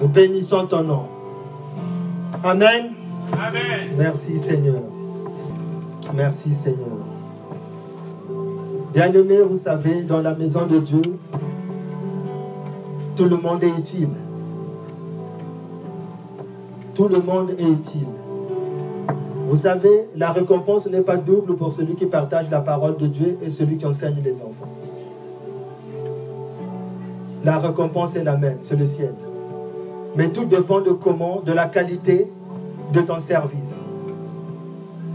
Nous bénissons ton nom. Amen. Amen. Merci Seigneur. Merci Seigneur. Bien-aimés, vous savez, dans la maison de Dieu, tout le monde est utile. Tout le monde est utile. Vous savez, la récompense n'est pas double pour celui qui partage la parole de Dieu et celui qui enseigne les enfants. La récompense est la même, c'est le ciel. Mais tout dépend de comment, de la qualité de ton service.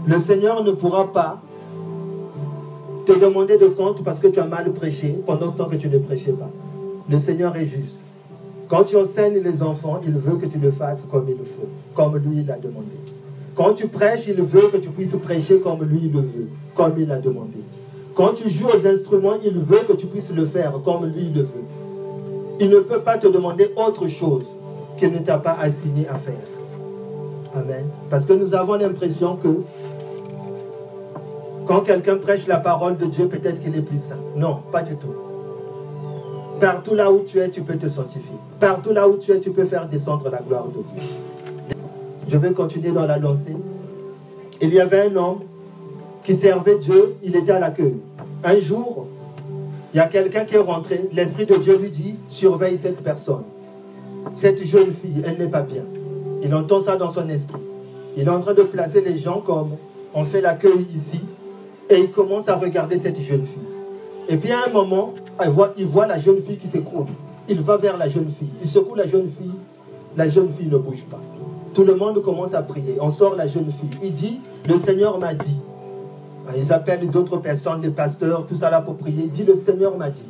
Le Seigneur ne pourra pas te demander de compte parce que tu as mal prêché pendant ce temps que tu ne prêchais pas. Le Seigneur est juste. Quand tu enseignes les enfants, il veut que tu le fasses comme il faut, comme lui l'a demandé. Quand tu prêches, il veut que tu puisses prêcher comme lui le veut, comme il l'a demandé. Quand tu joues aux instruments, il veut que tu puisses le faire comme lui le veut. Il ne peut pas te demander autre chose qu'il ne t'a pas assigné à faire. Amen. Parce que nous avons l'impression que quand quelqu'un prêche la parole de Dieu, peut-être qu'il est plus saint. Non, pas du tout. Partout là où tu es, tu peux te sanctifier. Partout là où tu es, tu peux faire descendre la gloire de Dieu. Je vais continuer dans la lancée. Il y avait un homme qui servait Dieu, il était à l'accueil. Un jour, il y a quelqu'un qui est rentré, l'Esprit de Dieu lui dit, surveille cette personne. Cette jeune fille, elle n'est pas bien. Il entend ça dans son esprit. Il est en train de placer les gens comme on fait l'accueil ici. Et il commence à regarder cette jeune fille. Et puis à un moment, il voit, la jeune fille qui s'écroule. Il va vers la jeune fille. Il secoue la jeune fille. La jeune fille ne bouge pas. Tout le monde commence à prier. On sort la jeune fille. Il dit, le Seigneur m'a dit. Ils appellent d'autres personnes, les pasteurs, tout ça là pour prier. Il dit, le Seigneur m'a dit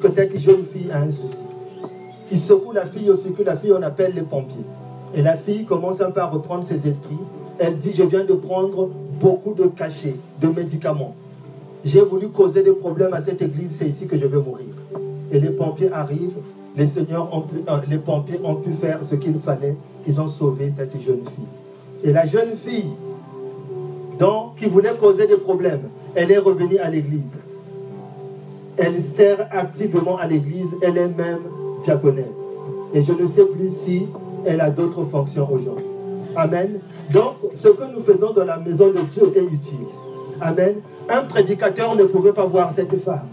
que cette jeune fille a un souci. Il secoue la fille aussi, que la fille, on appelle les pompiers. Et la fille commence un peu à reprendre ses esprits. Elle dit, je viens de prendre beaucoup de cachets, de médicaments. J'ai voulu causer des problèmes à cette église, c'est ici que je vais mourir. Et les pompiers arrivent, les, seigneurs ont pu, euh, pompiers ont pu faire ce qu'il fallait, ils ont sauvé cette jeune fille. Et la jeune fille, donc, qui voulait causer des problèmes, elle est revenue à l'église. Elle sert activement à l'église, elle est même Et je ne sais plus si elle a d'autres fonctions aujourd'hui. Amen. Donc, ce que nous faisons dans la maison de Dieu est utile. Amen. Un prédicateur ne pouvait pas voir cette femme.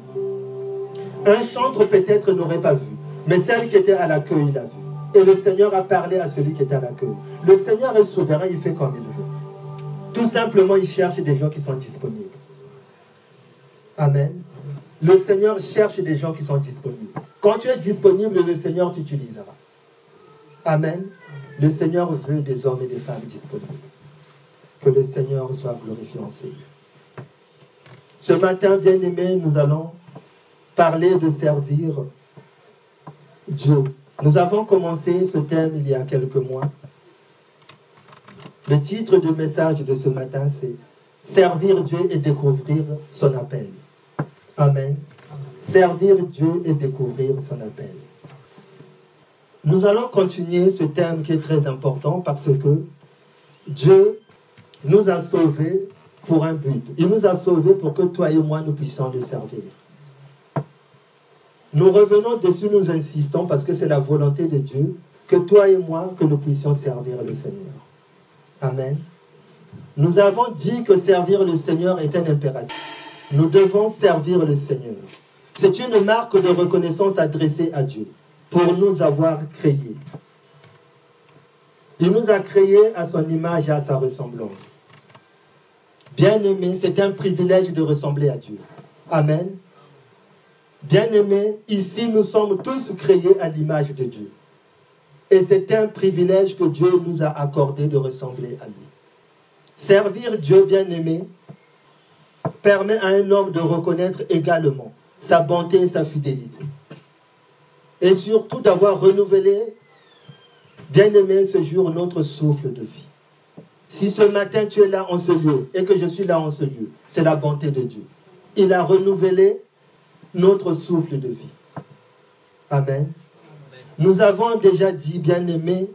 Un chantre peut-être n'aurait pas vu. Mais celle qui était à l'accueil l'a vu. Et le Seigneur a parlé à celui qui était à l'accueil. Le Seigneur est souverain, il fait comme il veut. Tout simplement, il cherche des gens qui sont disponibles. Amen. Le Seigneur cherche des gens qui sont disponibles. Quand tu es disponible, le Seigneur t'utilisera. Amen. Le Seigneur veut des hommes et des femmes disponibles. Que le Seigneur soit glorifié en Seigneur. Ce matin, bien aimé, nous allons parler de servir Dieu. Nous avons commencé ce thème il y a quelques mois. Le titre du message de ce matin, c'est Servir Dieu et découvrir son appel. Amen. Servir Dieu et découvrir son appel. Nous allons continuer ce thème qui est très important parce que Dieu nous a sauvés pour un but. Il nous a sauvés pour que toi et moi nous puissions le servir. Nous revenons dessus, nous insistons parce que c'est la volonté de Dieu que toi et moi, que nous puissions servir le Seigneur. Amen. Nous avons dit que servir le Seigneur est un impératif. Nous devons servir le Seigneur. C'est une marque de reconnaissance adressée à Dieu pour nous avoir créés. Il nous a créés à son image et à sa ressemblance. Bien-aimé, c'est un privilège de ressembler à Dieu. Amen. Bien-aimé, ici nous sommes tous créés à l'image de Dieu. Et c'est un privilège que Dieu nous a accordé de ressembler à lui. Servir Dieu bien-aimé permet à un homme de reconnaître également sa bonté et sa fidélité. Et surtout d'avoir renouvelé, bien-aimé, ce jour, notre souffle de vie. Si ce matin tu es là en ce lieu et que je suis là en ce lieu, c'est la bonté de Dieu. Il a renouvelé notre souffle de vie. Amen. Nous avons déjà dit, bien-aimés,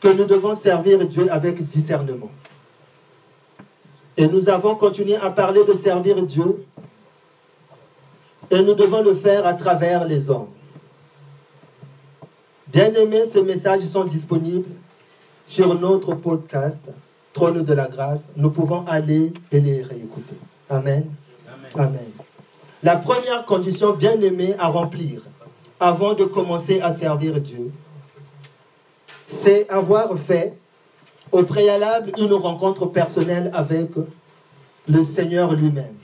que nous devons servir Dieu avec discernement. Et nous avons continué à parler de servir Dieu. Et nous devons le faire à travers les hommes. Bien aimés, ces messages sont disponibles sur notre podcast, Trône de la grâce. Nous pouvons aller et les réécouter. Amen. Amen. La première condition bien aimée à remplir avant de commencer à servir Dieu, c'est avoir fait au préalable une rencontre personnelle avec le Seigneur lui-même.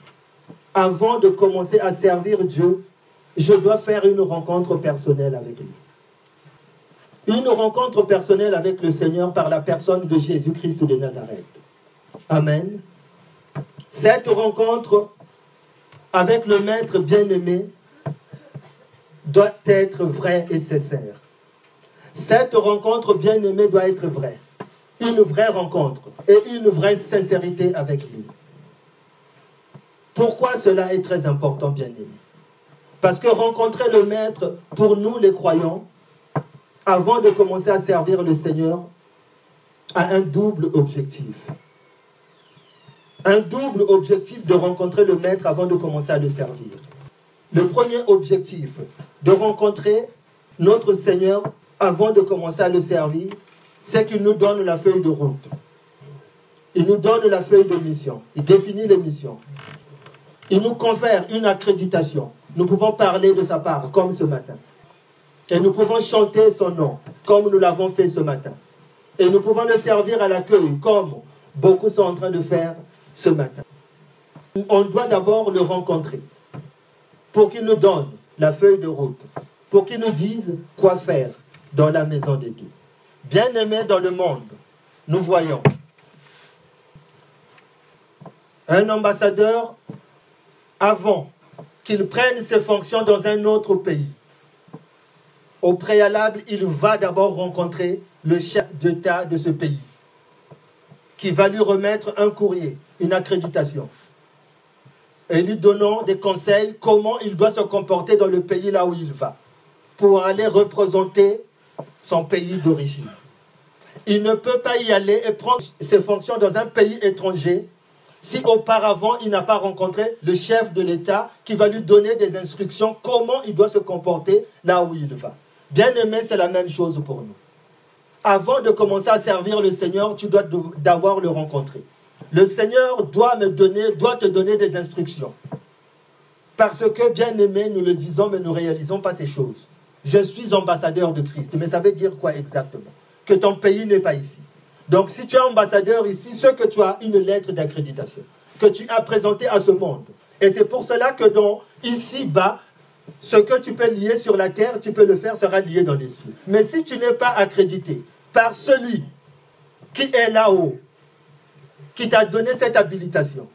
Avant de commencer à servir Dieu, je dois faire une rencontre personnelle avec lui. Une rencontre personnelle avec le Seigneur par la personne de Jésus-Christ de Nazareth. Amen. Cette rencontre avec le Maître bien-aimé doit être vraie et sincère. Cette rencontre bien-aimée doit être vraie. Une vraie rencontre et une vraie sincérité avec lui. Pourquoi cela est très important, bien-aimé Parce que rencontrer le Maître, pour nous les croyants, avant de commencer à servir le Seigneur, a un double objectif. Un double objectif de rencontrer le Maître avant de commencer à le servir. Le premier objectif, de rencontrer notre Seigneur avant de commencer à le servir, c'est qu'il nous donne la feuille de route. Il nous donne la feuille de mission. Il définit les missions. Il nous confère une accréditation. Nous pouvons parler de sa part, comme ce matin. Et nous pouvons chanter son nom, comme nous l'avons fait ce matin. Et nous pouvons le servir à l'accueil, comme beaucoup sont en train de faire ce matin. On doit d'abord le rencontrer pour qu'il nous donne la feuille de route, pour qu'il nous dise quoi faire dans la maison des dieux. Bien-aimés dans le monde, nous voyons un ambassadeur avant qu'il prenne ses fonctions dans un autre pays. Au préalable, il va d'abord rencontrer le chef d'État de ce pays, qui va lui remettre un courrier, une accréditation, et lui donnant des conseils comment il doit se comporter dans le pays là où il va, pour aller représenter son pays d'origine. Il ne peut pas y aller et prendre ses fonctions dans un pays étranger si auparavant il n'a pas rencontré le chef de l'État qui va lui donner des instructions comment il doit se comporter là où il va. Bien aimé, c'est la même chose pour nous. Avant de commencer à servir le Seigneur, tu dois d'abord le rencontrer. Le Seigneur doit me donner, doit te donner des instructions. Parce que, bien aimé, nous le disons, mais nous ne réalisons pas ces choses. Je suis ambassadeur de Christ. Mais ça veut dire quoi exactement? Que ton pays n'est pas ici. Donc si tu es ambassadeur ici, ce que tu as une lettre d'accréditation que tu as présentée à ce monde. Et c'est pour cela que dans ici-bas, ce que tu peux lier sur la terre, tu peux le faire, sera lié dans les cieux. Mais si tu n'es pas accrédité par celui qui est là-haut, qui t'a donné cette habilitation,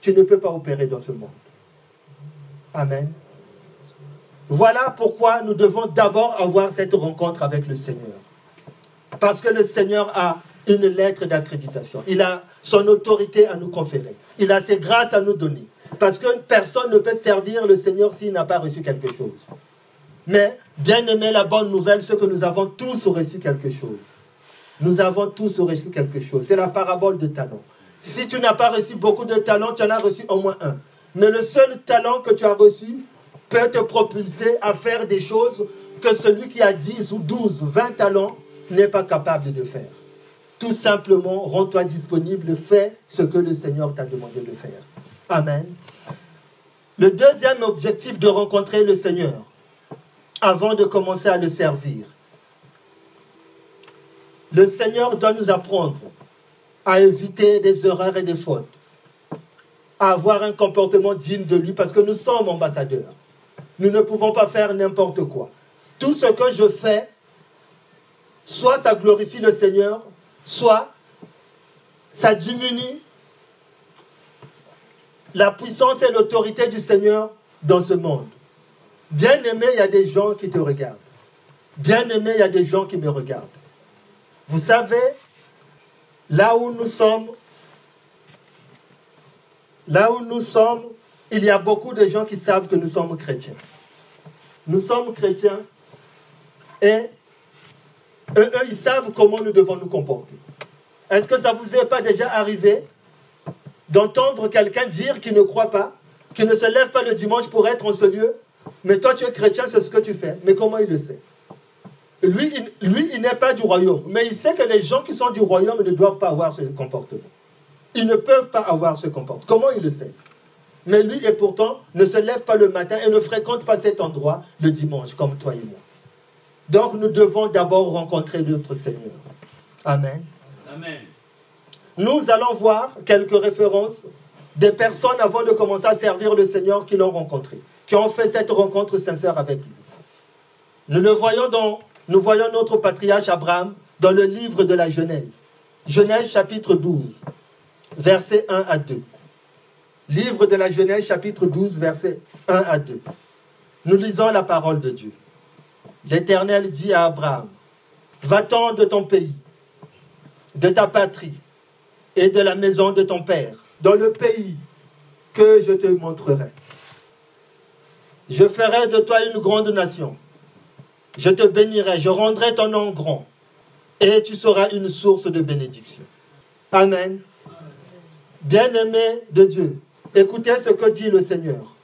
tu ne peux pas opérer dans ce monde. Amen. Voilà pourquoi nous devons d'abord avoir cette rencontre avec le Seigneur. Parce que le Seigneur a une lettre d'accréditation. Il a son autorité à nous conférer. Il a ses grâces à nous donner. Parce que personne ne peut servir le Seigneur s'il n'a pas reçu quelque chose. Mais, bien aimé, la bonne nouvelle, c'est que nous avons tous reçu quelque chose. Nous avons tous reçu quelque chose. C'est la parabole de talent. Si tu n'as pas reçu beaucoup de talents, tu en as reçu au moins un. Mais le seul talent que tu as reçu peut te propulser à faire des choses que celui qui a 10 ou 12, 20 talents n'est pas capable de faire. Tout simplement, rends-toi disponible, fais ce que le Seigneur t'a demandé de faire. Amen. Le deuxième objectif de rencontrer le Seigneur, avant de commencer à le servir, le Seigneur doit nous apprendre à éviter des erreurs et des fautes, à avoir un comportement digne de lui, parce que nous sommes ambassadeurs. Nous ne pouvons pas faire n'importe quoi. Tout ce que je fais, soit ça glorifie le Seigneur, soit ça diminue la puissance et l'autorité du Seigneur dans ce monde. Bien aimé, il y a des gens qui te regardent. Bien aimé, il y a des gens qui me regardent. Vous savez, là où nous sommes, là où nous sommes, il y a beaucoup de gens qui savent que nous sommes chrétiens. Nous sommes chrétiens et eux, ils savent comment nous devons nous comporter. Est-ce que ça vous est pas déjà arrivé d'entendre quelqu'un dire qu'il ne croit pas, qu'il ne se lève pas le dimanche pour être en ce lieu, mais toi tu es chrétien, c'est ce que tu fais. Mais comment il le sait? Lui, lui, il n'est pas du royaume, mais il sait que les gens qui sont du royaume ne doivent pas avoir ce comportement. Ils ne peuvent pas avoir ce comportement. Comment il le sait? Mais lui, et pourtant, ne se lève pas le matin et ne fréquente pas cet endroit le dimanche, comme toi et moi. Donc, nous devons d'abord rencontrer notre Seigneur. Amen. Amen. Nous allons voir quelques références des personnes avant de commencer à servir le Seigneur qui l'ont rencontré, qui ont fait cette rencontre sincère avec lui. Nous le voyons dans, nous voyons notre patriarche Abraham dans le livre de la Genèse. Genèse chapitre 12, versets 1 à 2. Livre de la Genèse chapitre 12, versets 1 à 2. Nous lisons la parole de Dieu. L'Éternel dit à Abraham, va-t'en de ton pays, de ta patrie et de la maison de ton père, dans le pays que je te montrerai. Je ferai de toi une grande nation. Je te bénirai, je rendrai ton nom grand, et tu seras une source de bénédiction. Amen. Bien-aimé de Dieu, écoutez ce que dit le Seigneur.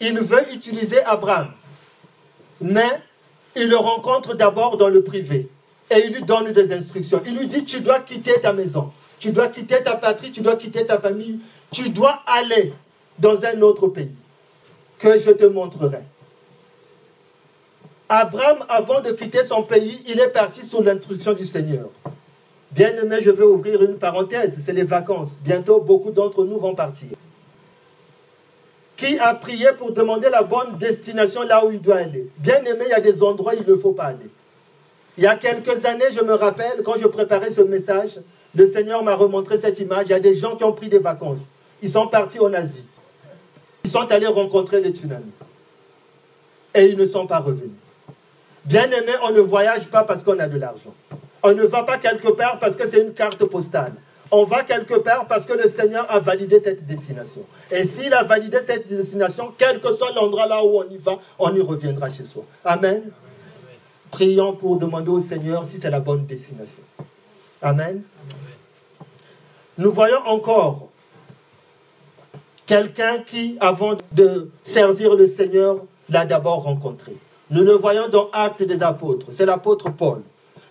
Il veut utiliser Abraham, mais il le rencontre d'abord dans le privé et il lui donne des instructions. Il lui dit, tu dois quitter ta maison, tu dois quitter ta patrie, tu dois quitter ta famille, tu dois aller dans un autre pays que je te montrerai. Abraham, avant de quitter son pays, il est parti sous l'instruction du Seigneur. Bien aimé, je veux ouvrir une parenthèse, c'est les vacances. Bientôt, beaucoup d'entre nous vont partir. Qui a prié pour demander la bonne destination là où il doit aller Bien aimé, il y a des endroits où il ne faut pas aller. Il y a quelques années, je me rappelle, quand je préparais ce message, le Seigneur m'a remontré cette image. Il y a des gens qui ont pris des vacances. Ils sont partis en Asie. Ils sont allés rencontrer les tsunamis. Et ils ne sont pas revenus. Bien aimé, on ne voyage pas parce qu'on a de l'argent. On ne va pas quelque part parce que c'est une carte postale. On va quelque part parce que le Seigneur a validé cette destination. Et s'il a validé cette destination, quel que soit l'endroit là où on y va, on y reviendra chez soi. Amen. Prions pour demander au Seigneur si c'est la bonne destination. Amen. Nous voyons encore quelqu'un qui, avant de servir le Seigneur, l'a d'abord rencontré. Nous le voyons dans Actes des Apôtres. C'est l'apôtre Paul.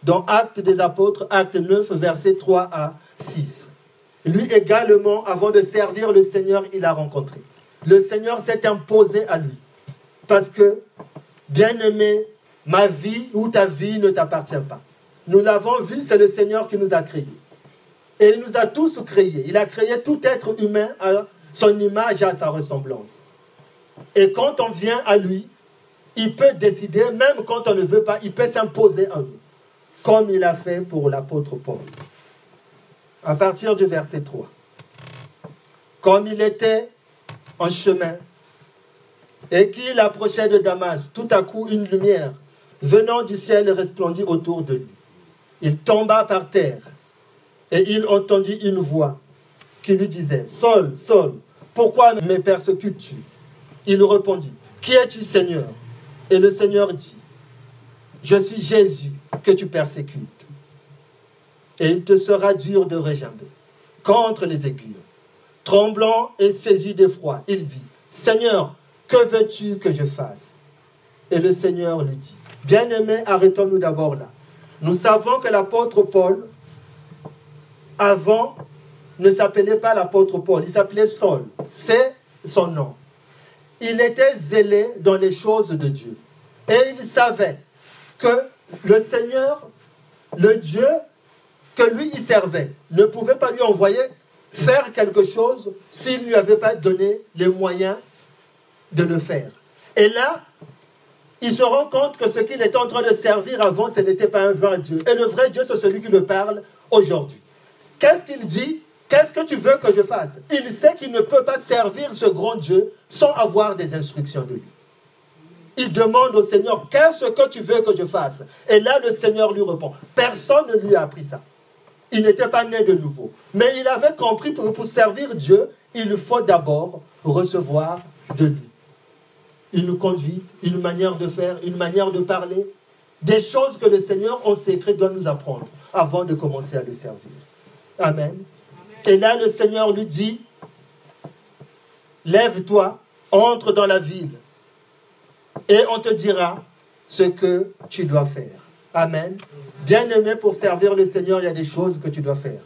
Dans Actes des Apôtres, acte 9, versets 3 à 6. Lui également, avant de servir le Seigneur, il a rencontré. Le Seigneur s'est imposé à lui. Parce que, bien aimé, Ma vie ou ta vie ne t'appartient pas. Nous l'avons vu, c'est le Seigneur qui nous a créés. Et il nous a tous créés. Il a créé tout être humain à son image à sa ressemblance. Et quand on vient à lui, il peut décider, même quand on ne veut pas, il peut s'imposer à nous. Comme il a fait pour l'apôtre Paul. À partir du verset 3. Comme il était en chemin et qu'il approchait de Damas, tout à coup une lumière venant du ciel resplendit autour de lui. Il tomba par terre et il entendit une voix qui lui disait, Saul, Saul, pourquoi me persécutes-tu? Il répondit, Qui es-tu Seigneur? Et le Seigneur dit, Je suis Jésus que tu persécutes. Et il te sera dur de réjamber contre les aiguilles. Tremblant et saisi d'effroi, il dit, Seigneur, que veux-tu que je fasse? Et le Seigneur lui dit, Bien-aimés, arrêtons-nous d'abord là. Nous savons que l'apôtre Paul, avant, ne s'appelait pas l'apôtre Paul, il s'appelait Saul. C'est son nom. Il était zélé dans les choses de Dieu. Et il savait que le Seigneur, le Dieu que lui il servait, ne pouvait pas lui envoyer faire quelque chose s'il ne lui avait pas donné les moyens de le faire. Et là, il se rend compte que ce qu'il était en train de servir avant, ce n'était pas un vrai Dieu. Et le vrai Dieu, c'est celui qui le parle aujourd'hui. Qu'est-ce qu'il dit? Qu'est-ce que tu veux que je fasse? Il sait qu'il ne peut pas servir ce grand Dieu sans avoir des instructions de lui. Il demande au Seigneur, qu'est-ce que tu veux que je fasse? Et là, le Seigneur lui répond, personne ne lui a appris ça. Il n'était pas né de nouveau. Mais il avait compris que pour servir Dieu, il faut d'abord recevoir de lui une conduite, une manière de faire, une manière de parler, des choses que le Seigneur en secret doit nous apprendre avant de commencer à le servir. Amen. Et là, le Seigneur lui dit, lève-toi, entre dans la ville, et on te dira ce que tu dois faire. Amen. Bien-aimé, pour servir le Seigneur, il y a des choses que tu dois faire.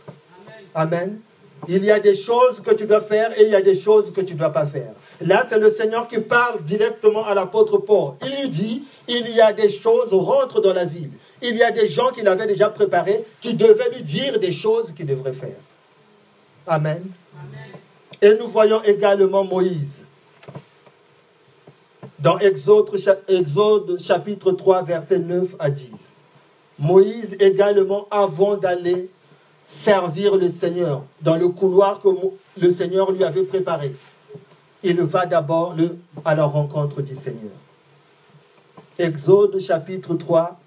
Amen. Il y a des choses que tu dois faire et il y a des choses que tu ne dois pas faire. Là, c'est le Seigneur qui parle directement à l'apôtre Paul. Il lui dit, il y a des choses, rentre dans la ville. Il y a des gens qu'il avait déjà préparés qui devaient lui dire des choses qu'il devrait faire. Amen. Et nous voyons également Moïse. Dans Exode, Exode chapitre 3, versets 9 à 10. Moïse également, avant d'aller servir le Seigneur dans le couloir que le Seigneur lui avait préparé. Il va d'abord à la rencontre du Seigneur. Exode chapitre 3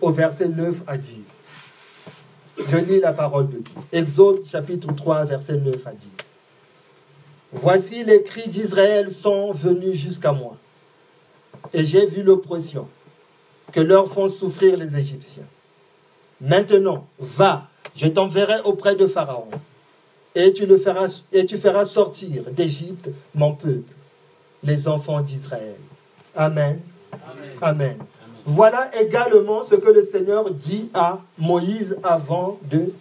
au verset 9 à 10. Je lis la parole de Dieu. Exode chapitre 3 verset 9 à 10. Voici les cris d'Israël sont venus jusqu'à moi. Et j'ai vu l'oppression que leur font souffrir les Égyptiens. Maintenant, va, je t'enverrai auprès de Pharaon, et tu, le feras, et tu feras sortir d'Égypte mon peuple, les enfants d'Israël. Amen. Amen. Voilà également ce que le Seigneur dit à Moïse avant de,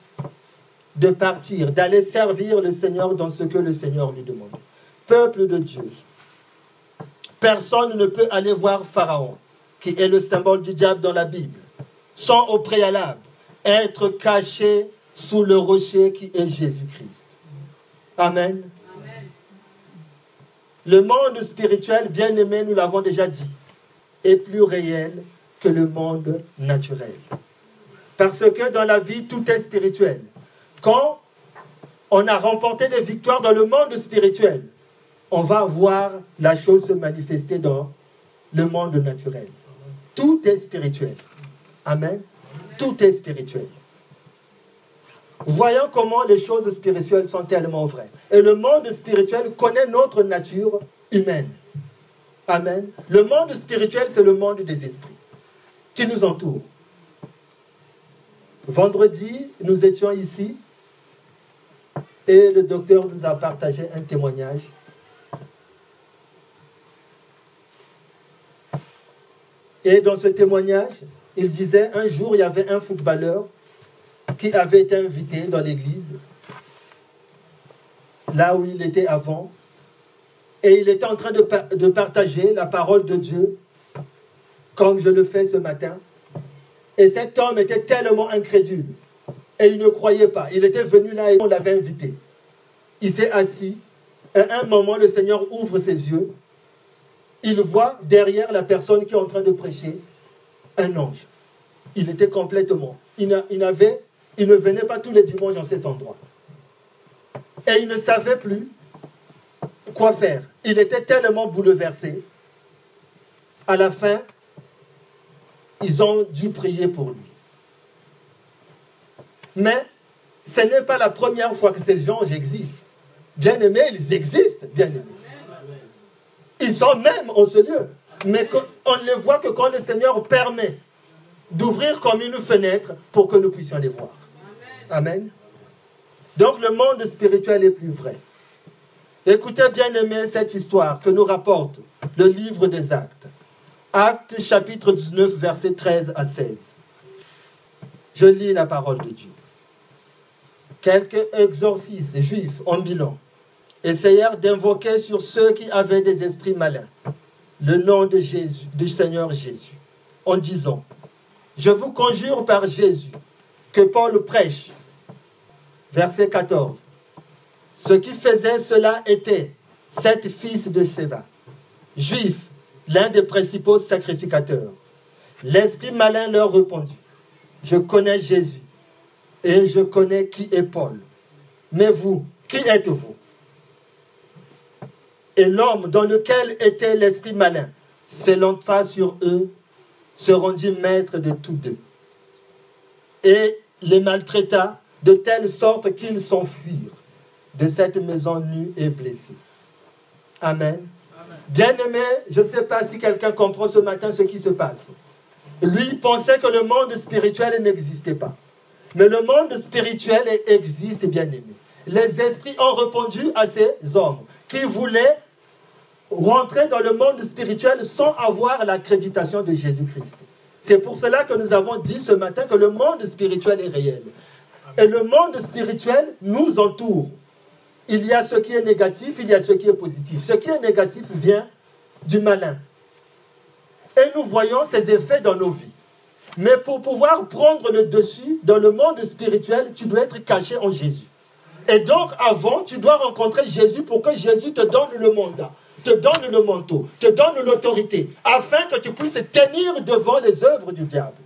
de partir, d'aller servir le Seigneur dans ce que le Seigneur lui demande. Peuple de Dieu, personne ne peut aller voir Pharaon, qui est le symbole du diable dans la Bible, sans au préalable être caché sous le rocher qui est Jésus-Christ. Amen. Le monde spirituel, bien aimé, nous l'avons déjà dit, est plus réel que le monde naturel. Parce que dans la vie, tout est spirituel. Quand on a remporté des victoires dans le monde spirituel, on va voir la chose se manifester dans le monde naturel. Tout est spirituel. Amen. Tout est spirituel. Voyons comment les choses spirituelles sont tellement vraies. Et le monde spirituel connaît notre nature humaine. Amen. Le monde spirituel, c'est le monde des esprits qui nous entoure. Vendredi, nous étions ici et le docteur nous a partagé un témoignage. Et dans ce témoignage, il disait, un jour, il y avait un footballeur qui avait été invité dans l'église, là où il était avant, et il était en train de, partager la parole de Dieu, comme je le fais ce matin. Et cet homme était tellement incrédule, et il ne croyait pas. Il était venu là et on l'avait invité. Il s'est assis, et à un moment, le Seigneur ouvre ses yeux. Il voit derrière la personne qui est en train de prêcher un ange. Il était complètement. Il il ne venait pas tous les dimanches dans cet endroit. Et il ne savait plus quoi faire. Il était tellement bouleversé. À la fin, ils ont dû prier pour lui. Mais ce n'est pas la première fois que ces anges existent. Bien aimés, ils existent, bien aimés. Ils sont même en ce lieu. Mais on ne les voit que quand le Seigneur permet d'ouvrir comme une fenêtre pour que nous puissions les voir. Amen. Donc le monde spirituel est plus vrai. Écoutez bien aimé cette histoire que nous rapporte le livre des actes. Actes chapitre 19 versets 13 à 16. Je lis la parole de Dieu. Quelques exorcistes juifs en bilan essayèrent d'invoquer sur ceux qui avaient des esprits malins le nom de Jésus, du Seigneur Jésus, en disant, je vous conjure par Jésus que Paul prêche. Verset 14. Ce qui faisait cela était sept fils de Séva, juif, l'un des principaux sacrificateurs. L'esprit malin leur répondit, je connais Jésus et je connais qui est Paul. Mais vous, qui êtes-vous? Et l'homme dans lequel était l'esprit malin s'élança sur eux, se rendit maître de tous deux. Et les maltraita de telle sorte qu'ils s'enfuirent de cette maison nue et blessée. Amen. Bien-aimé, je ne sais pas si quelqu'un comprend ce matin ce qui se passe. Lui pensait que le monde spirituel n'existait pas. Mais le monde spirituel existe, bien-aimé. Les esprits ont répondu à ces hommes qui voulaient rentrer dans le monde spirituel sans avoir l'accréditation de Jésus-Christ. C'est pour cela que nous avons dit ce matin que le monde spirituel est réel. Et le monde spirituel nous entoure. Il y a ce qui est négatif, il y a ce qui est positif. Ce qui est négatif vient du malin. Et nous voyons ses effets dans nos vies. Mais pour pouvoir prendre le dessus dans le monde spirituel, tu dois être caché en Jésus. Et donc, avant, tu dois rencontrer Jésus pour que Jésus te donne le mandat, te donne le manteau, te donne l'autorité, afin que tu puisses tenir devant les œuvres du diable.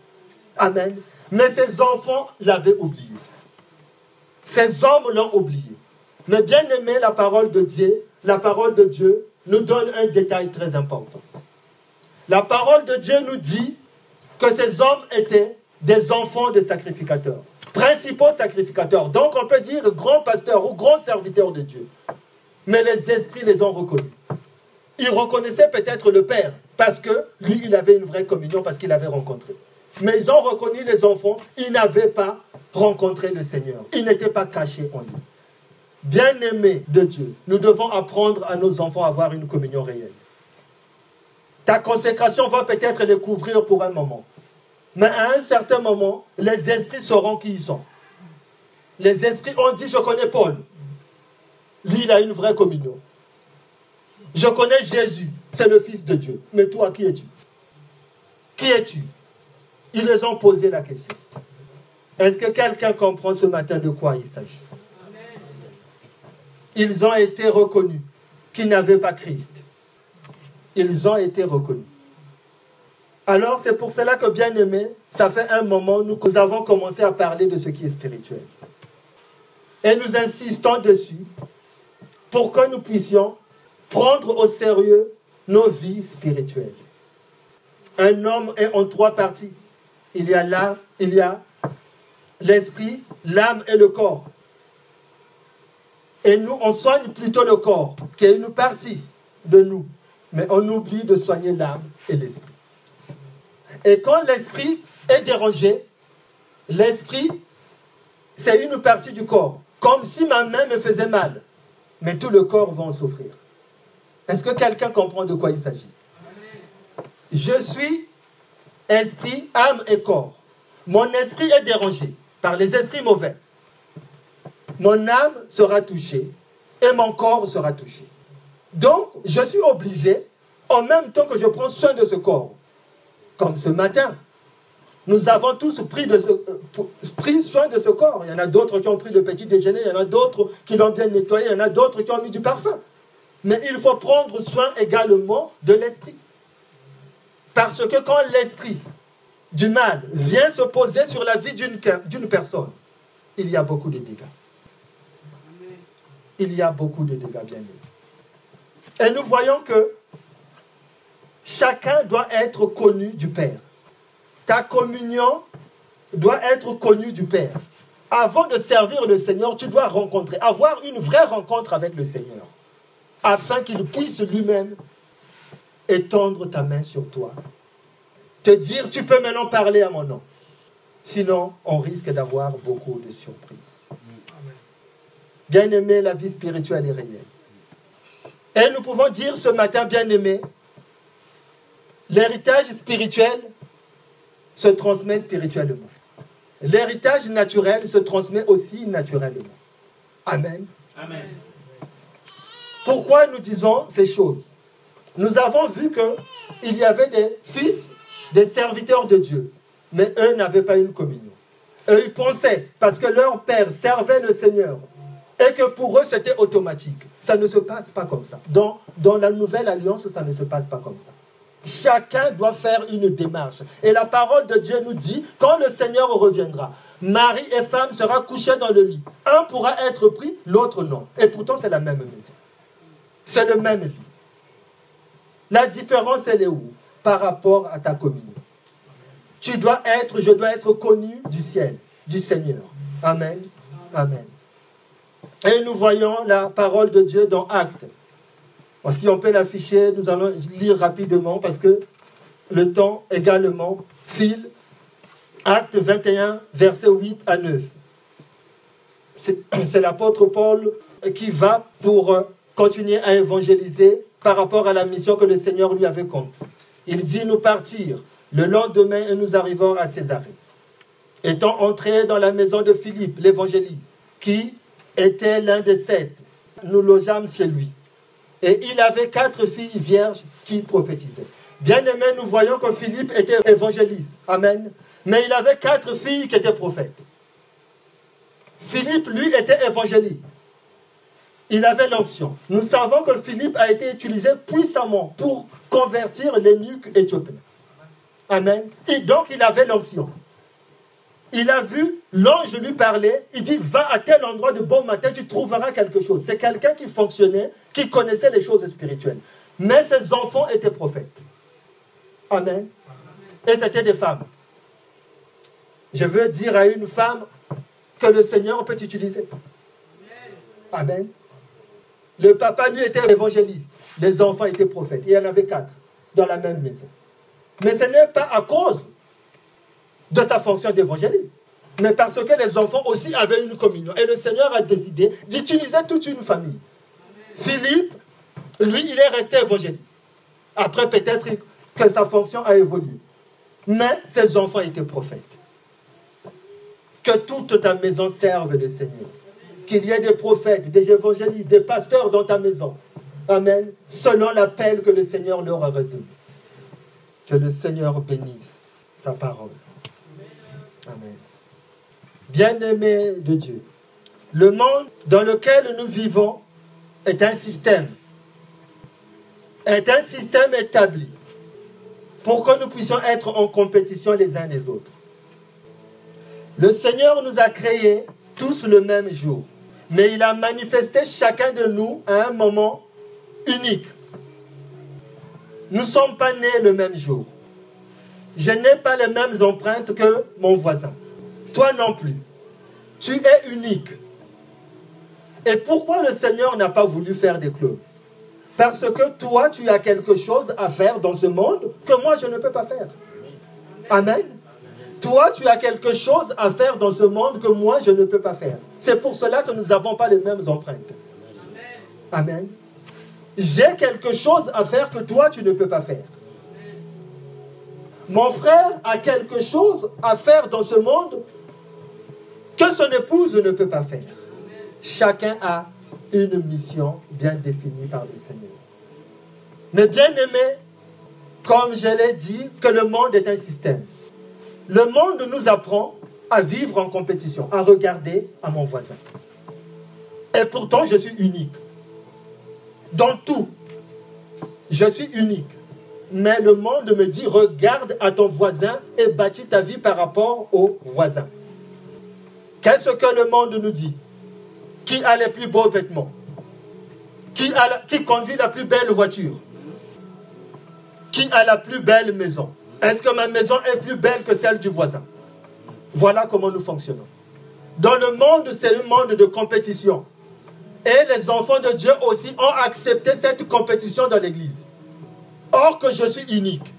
Amen. Mais ces enfants l'avaient oublié. Ces hommes l'ont oublié. Mais bien aimé, la parole de Dieu, la parole de Dieu nous donne un détail très important. La parole de Dieu nous dit que ces hommes étaient des enfants de sacrificateurs, principaux sacrificateurs. Donc on peut dire grands pasteurs ou grands serviteurs de Dieu. Mais les esprits les ont reconnus. Ils reconnaissaient peut-être le Père, parce que lui, il avait une vraie communion, parce qu'il avait rencontré. Mais ils ont reconnu les enfants, ils n'avaient pas rencontré le Seigneur. Ils n'étaient pas cachés en lui. Bien-aimés de Dieu, nous devons apprendre à nos enfants à avoir une communion réelle. Ta consécration va peut-être les couvrir pour un moment. Mais à un certain moment, les esprits sauront qui ils sont. Les esprits ont dit, je connais Paul. Lui, il a une vraie communion. Je connais Jésus, c'est le Fils de Dieu. Mais toi, qui es-tu? Qui es-tu? Ils les ont posé la question. Est-ce que quelqu'un comprend ce matin de quoi il s'agit? Ils ont été reconnus qu'ils n'avaient pas Christ ils ont été reconnus. Alors c'est pour cela que, bien aimé, ça fait un moment nous, nous avons commencé à parler de ce qui est spirituel. Et nous insistons dessus pour que nous puissions prendre au sérieux nos vies spirituelles. Un homme est en trois parties. Il y a l'âme, il y a l'esprit, l'âme et le corps. Et nous, on soigne plutôt le corps, qui est une partie de nous mais on oublie de soigner l'âme et l'esprit. Et quand l'esprit est dérangé, l'esprit, c'est une partie du corps, comme si ma main me faisait mal, mais tout le corps va en souffrir. Est-ce que quelqu'un comprend de quoi il s'agit? Je suis esprit, âme et corps. Mon esprit est dérangé par les esprits mauvais. Mon âme sera touchée et mon corps sera touché. Donc, je suis obligé, en même temps que je prends soin de ce corps, comme ce matin, nous avons tous euh, pris soin de ce corps. Il y en a d'autres qui ont pris le petit déjeuner, il y en a d'autres qui l'ont bien nettoyé, il y en a d'autres qui ont mis du parfum. Mais il faut prendre soin également de l'esprit. Parce que quand l'esprit du mal vient se poser sur la vie d'une personne, il y a beaucoup de dégâts. Il y a beaucoup de dégâts, bien aimés. Et nous voyons que chacun doit être connu du Père. Ta communion doit être connue du Père. Avant de servir le Seigneur, tu dois rencontrer, avoir une vraie rencontre avec le Seigneur, afin qu'il puisse lui-même étendre ta main sur toi. Te dire, tu peux maintenant parler à mon nom. Sinon, on risque d'avoir beaucoup de surprises. Bien aimé, la vie spirituelle est réelle. Et nous pouvons dire ce matin, bien aimé, l'héritage spirituel se transmet spirituellement. L'héritage naturel se transmet aussi naturellement. Amen. Amen. Pourquoi nous disons ces choses? Nous avons vu qu'il y avait des fils, des serviteurs de Dieu, mais eux n'avaient pas une communion. Eux, ils pensaient, parce que leur père servait le Seigneur, et que pour eux c'était automatique. Ça ne se passe pas comme ça. Dans, dans la nouvelle alliance, ça ne se passe pas comme ça. Chacun doit faire une démarche. Et la parole de Dieu nous dit, quand le Seigneur reviendra, mari et femme sera couchés dans le lit. Un pourra être pris, l'autre non. Et pourtant, c'est la même maison. C'est le même lit. La différence, elle est où? Par rapport à ta communion. Tu dois être, je dois être connu du ciel, du Seigneur. Amen. Amen. Et nous voyons la parole de Dieu dans Actes. Si on peut l'afficher, nous allons lire rapidement parce que le temps également file. Acte 21, versets 8 à 9. C'est l'apôtre Paul qui va pour continuer à évangéliser par rapport à la mission que le Seigneur lui avait confiée. Il dit nous partir Le lendemain, nous arrivons à Césarée. Étant entrés dans la maison de Philippe, l'évangéliste, qui était l'un des sept, nous logeâmes chez lui. Et il avait quatre filles vierges qui prophétisaient. Bien aimé, nous voyons que Philippe était évangéliste. Amen. Mais il avait quatre filles qui étaient prophètes. Philippe, lui, était évangéliste. Il avait l'onction. Nous savons que Philippe a été utilisé puissamment pour convertir les nuques éthiopiens. Amen. Et donc, il avait l'onction. Il a vu l'ange lui parler. Il dit Va à tel endroit de bon matin, tu trouveras quelque chose. C'est quelqu'un qui fonctionnait, qui connaissait les choses spirituelles. Mais ses enfants étaient prophètes. Amen. Et c'était des femmes. Je veux dire à une femme que le Seigneur peut utiliser. Amen. Le papa, lui, était évangéliste. Les enfants étaient prophètes. Il y en avait quatre dans la même maison. Mais ce n'est pas à cause de sa fonction d'évangéliste, mais parce que les enfants aussi avaient une communion. Et le Seigneur a décidé d'utiliser toute une famille. Philippe, lui, il est resté évangéliste. Après, peut-être que sa fonction a évolué. Mais ses enfants étaient prophètes. Que toute ta maison serve le Seigneur. Qu'il y ait des prophètes, des évangélistes, des pasteurs dans ta maison. Amen. Selon l'appel que le Seigneur leur a redonné. Que le Seigneur bénisse sa parole. Amen. Bien-aimé de Dieu, le monde dans lequel nous vivons est un système. Est un système établi pour que nous puissions être en compétition les uns les autres. Le Seigneur nous a créés tous le même jour, mais il a manifesté chacun de nous à un moment unique. Nous ne sommes pas nés le même jour. Je n'ai pas les mêmes empreintes que mon voisin. Toi non plus. Tu es unique. Et pourquoi le Seigneur n'a pas voulu faire des clones Parce que toi, tu as quelque chose à faire dans ce monde que moi, je ne peux pas faire. Amen. Toi, tu as quelque chose à faire dans ce monde que moi, je ne peux pas faire. C'est pour cela que nous n'avons pas les mêmes empreintes. Amen. J'ai quelque chose à faire que toi, tu ne peux pas faire. Mon frère a quelque chose à faire dans ce monde que son épouse ne peut pas faire. Chacun a une mission bien définie par le Seigneur. Mais bien aimé, comme je l'ai dit, que le monde est un système. Le monde nous apprend à vivre en compétition, à regarder à mon voisin. Et pourtant, je suis unique. Dans tout, je suis unique. Mais le monde me dit, regarde à ton voisin et bâtis ta vie par rapport au voisin. Qu'est-ce que le monde nous dit? Qui a les plus beaux vêtements? Qui, a qui conduit la plus belle voiture? Qui a la plus belle maison? Est-ce que ma maison est plus belle que celle du voisin? Voilà comment nous fonctionnons. Dans le monde, c'est un monde de compétition. Et les enfants de Dieu aussi ont accepté cette compétition dans l'Église. Or que je suis unique.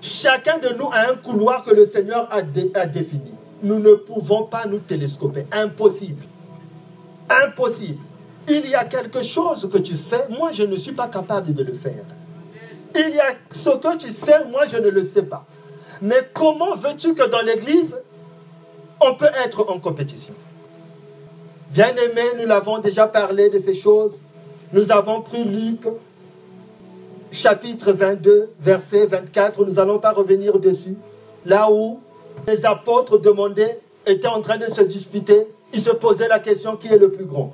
Chacun de nous a un couloir que le Seigneur a, défini. Nous ne pouvons pas nous télescoper. Impossible. Impossible. Il y a quelque chose que tu fais, moi je ne suis pas capable de le faire. Il y a ce que tu sais, moi je ne le sais pas. Mais comment veux-tu que dans l'Église, on peut être en compétition? Bien aimé, nous l'avons déjà parlé de ces choses. Nous avons pris Luc chapitre 22, verset 24, nous n'allons pas revenir dessus, là où les apôtres demandaient, étaient en train de se disputer, ils se posaient la question qui est le plus grand?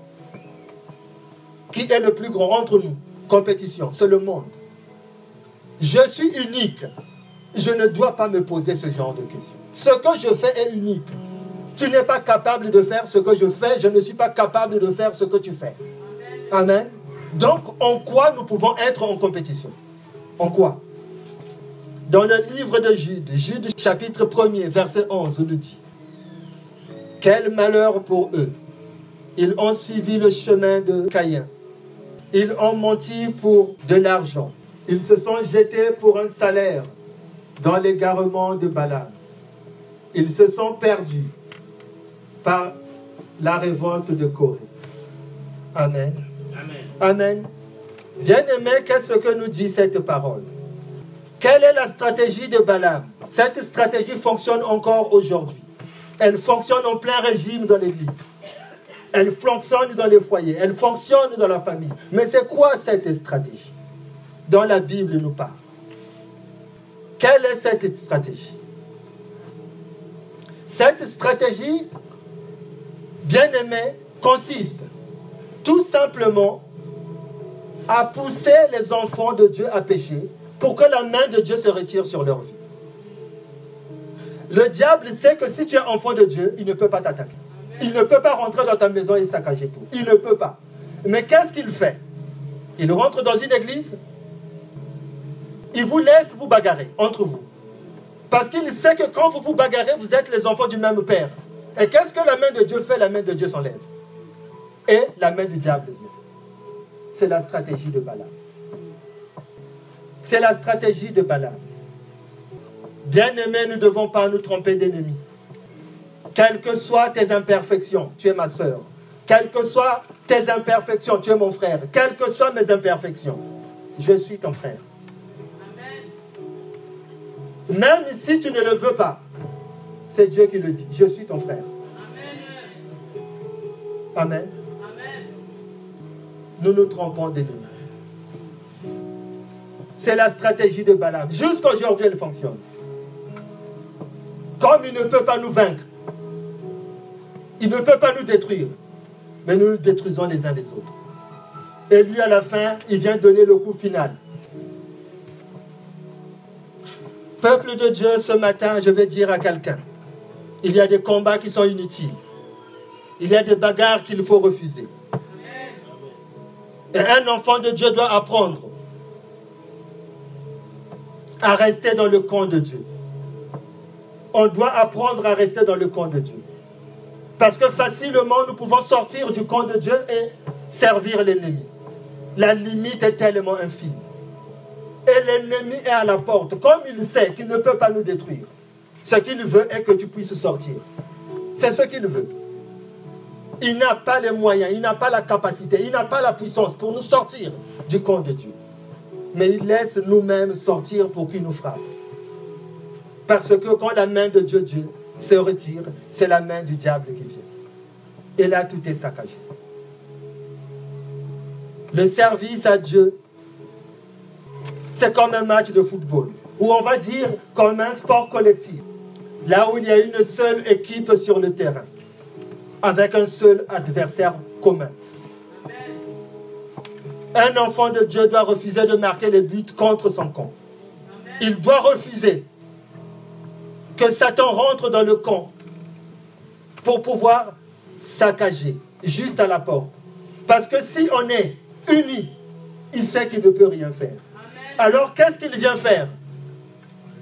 Qui est le plus grand entre nous? Compétition, c'est le monde. Je suis unique. Je ne dois pas me poser ce genre de questions. Ce que je fais est unique. Tu n'es pas capable de faire ce que je fais, je ne suis pas capable de faire ce que tu fais. Amen. Donc, en quoi nous pouvons être en compétition? En quoi? Dans le livre de Jude, Jude chapitre 1er, verset 11, nous dit Quel malheur pour eux Ils ont suivi le chemin de Caïn. Ils ont menti pour de l'argent. Ils se sont jetés pour un salaire dans l'égarement de Balaam. Ils se sont perdus par la révolte de Corée. Amen. Amen. Bien-aimé, qu'est-ce que nous dit cette parole? Quelle est la stratégie de Balaam? Cette stratégie fonctionne encore aujourd'hui. Elle fonctionne en plein régime dans l'Église. Elle fonctionne dans les foyers. Elle fonctionne dans la famille. Mais c'est quoi cette stratégie? Dans la Bible nous parle. Quelle est cette stratégie? Cette stratégie, bien aimée, consiste tout simplement à pousser les enfants de Dieu à pécher pour que la main de Dieu se retire sur leur vie. Le diable sait que si tu es enfant de Dieu, il ne peut pas t'attaquer. Il ne peut pas rentrer dans ta maison et saccager tout. Il ne peut pas. Mais qu'est-ce qu'il fait? Il rentre dans une église, il vous laisse vous bagarrer entre vous. Parce qu'il sait que quand vous vous bagarrez, vous êtes les enfants du même Père. Et qu'est-ce que la main de Dieu fait? La main de Dieu s'enlève. Et la main du diable vient. C'est la stratégie de Balaam. C'est la stratégie de Balaam. Bien-aimés, nous ne devons pas nous tromper d'ennemis. Quelles que soient tes imperfections, tu es ma soeur. Quelles que soient tes imperfections, tu es mon frère. Quelles que soient mes imperfections, je suis ton frère. Même si tu ne le veux pas, c'est Dieu qui le dit. Je suis ton frère. Amen. Nous nous trompons d'ennemis. C'est la stratégie de Balaam. Jusqu'aujourd'hui, elle fonctionne. Comme il ne peut pas nous vaincre, il ne peut pas nous détruire, mais nous nous détruisons les uns les autres. Et lui, à la fin, il vient donner le coup final. Peuple de Dieu, ce matin, je vais dire à quelqu'un, il y a des combats qui sont inutiles. Il y a des bagarres qu'il faut refuser. Et un enfant de Dieu doit apprendre à rester dans le camp de Dieu. On doit apprendre à rester dans le camp de Dieu. Parce que facilement, nous pouvons sortir du camp de Dieu et servir l'ennemi. La limite est tellement infime. Et l'ennemi est à la porte. Comme il sait qu'il ne peut pas nous détruire, ce qu'il veut est que tu puisses sortir. C'est ce qu'il veut. Il n'a pas les moyens, il n'a pas la capacité, il n'a pas la puissance pour nous sortir du camp de Dieu mais il laisse nous-mêmes sortir pour qu'il nous frappe. Parce que quand la main de Dieu, Dieu se retire, c'est la main du diable qui vient. Et là, tout est saccagé. Le service à Dieu, c'est comme un match de football, ou on va dire comme un sport collectif, là où il y a une seule équipe sur le terrain, avec un seul adversaire commun. Un enfant de Dieu doit refuser de marquer les buts contre son camp. Il doit refuser que Satan rentre dans le camp pour pouvoir saccager juste à la porte. Parce que si on est unis, il sait qu'il ne peut rien faire. Alors qu'est-ce qu'il vient faire?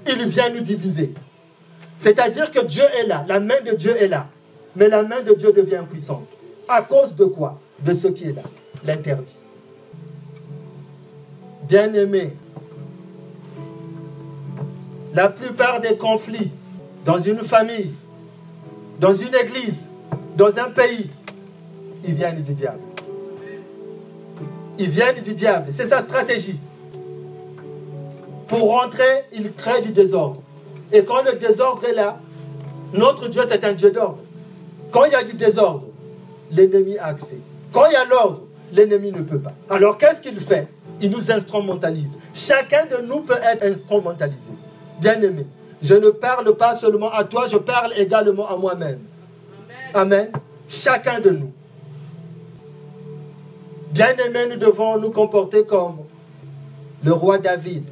Il vient nous diviser. C'est-à-dire que Dieu est là, la main de Dieu est là, mais la main de Dieu devient puissante. À cause de quoi? De ce qui est là, l'interdit. Bien-aimés, la plupart des conflits dans une famille, dans une église, dans un pays, ils viennent du diable. Ils viennent du diable. C'est sa stratégie. Pour rentrer, il crée du désordre. Et quand le désordre est là, notre Dieu, c'est un Dieu d'ordre. Quand il y a du désordre, l'ennemi a accès. Quand il y a l'ordre, l'ennemi ne peut pas. Alors qu'est-ce qu'il fait? Il nous instrumentalise. Chacun de nous peut être instrumentalisé. Bien-aimé, je ne parle pas seulement à toi, je parle également à moi-même. Amen. Chacun de nous. Bien-aimés, nous devons nous comporter comme le roi David.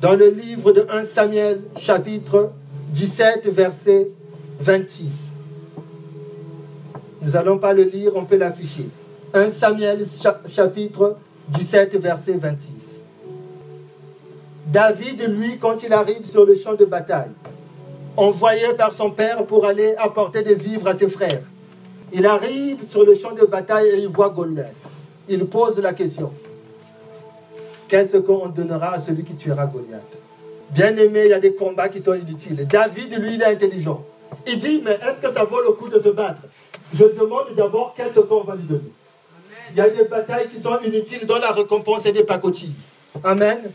Dans le livre de 1 Samuel, chapitre 17, verset 26. Nous n'allons pas le lire, on peut l'afficher. 1 Samuel, chapitre 17, verset 26. David, lui, quand il arrive sur le champ de bataille, envoyé par son père pour aller apporter des vivres à ses frères, il arrive sur le champ de bataille et il voit Goliath. Il pose la question Qu'est-ce qu'on donnera à celui qui tuera Goliath? Bien aimé, il y a des combats qui sont inutiles. David, lui, il est intelligent. Il dit Mais est-ce que ça vaut le coup de se battre? Je demande d'abord qu'est-ce qu'on va lui donner. Il y a des batailles qui sont inutiles dont la récompense est des pacotilles. Amen.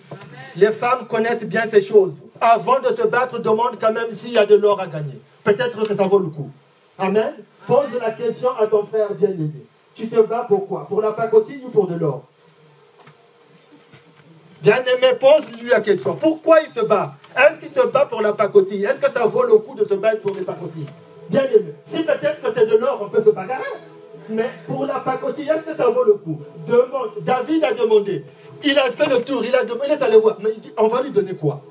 Les femmes connaissent bien ces choses. Avant de se battre, demande quand même s'il y a de l'or à gagner. Peut-être que ça vaut le coup. Amen. Pose la question à ton frère bien-aimé. Tu te bats pour quoi? Pour la pacotille ou pour de l'or? Bien-aimé, pose-lui la question. Pourquoi il se bat? Est-ce qu'il se bat pour la pacotille? Est-ce que ça vaut le coup de se battre pour les pacotilles? Bien-aimé, si peut-être que c'est de l'or, on peut se bagarrer. Mais pour la pacotille, est-ce que ça vaut le coup? Demande. David a demandé. Il a fait le tour, il a demandé, il est allé voir. Mais il dit, on va lui donner quoi?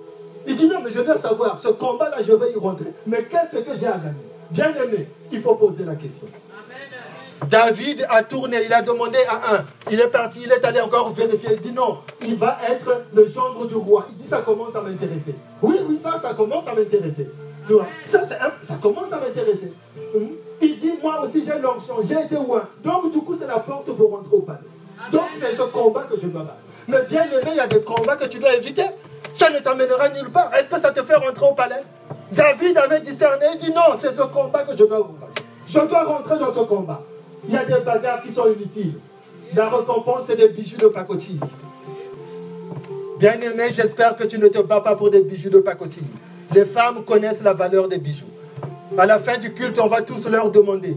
Il dit, non, mais je veux savoir, ce combat-là, je vais y rentrer. Mais qu'est-ce que j'ai à gagner? Bien aimé, il faut poser la question. David a tourné, il a demandé à un. Il est parti, il est allé encore vérifier. Il dit non, il va être le gendre du roi. Il dit ça commence à m'intéresser. Oui, oui, ça, ça commence à m'intéresser. Ça, ça commence à m'intéresser. Hum? Il dit moi aussi j'ai l'onction, j'ai été loin. Donc du coup, c'est la porte pour rentrer au palais. Donc c'est ce combat que je dois battre. Mais bien aimé, il y a des combats que tu dois éviter. Ça ne t'amènera nulle part. Est-ce que ça te fait rentrer au palais? David avait discerné, il dit non, c'est ce combat que je dois rentrer. Je dois rentrer dans ce combat. Il y a des bagarres qui sont inutiles. La récompense, c'est des bijoux de pacotille. Bien-aimé, j'espère que tu ne te bats pas pour des bijoux de pacotille. Les femmes connaissent la valeur des bijoux. À la fin du culte, on va tous leur demander.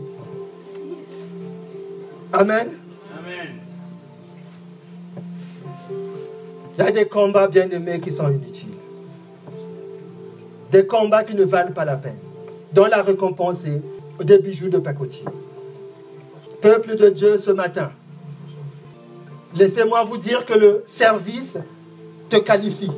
Amen. Amen. Il y a des combats bien-aimés qui sont inutiles. Des combats qui ne valent pas la peine. Dont la récompense est des bijoux de pacotille. Peuple de Dieu, ce matin, laissez-moi vous dire que le service te qualifie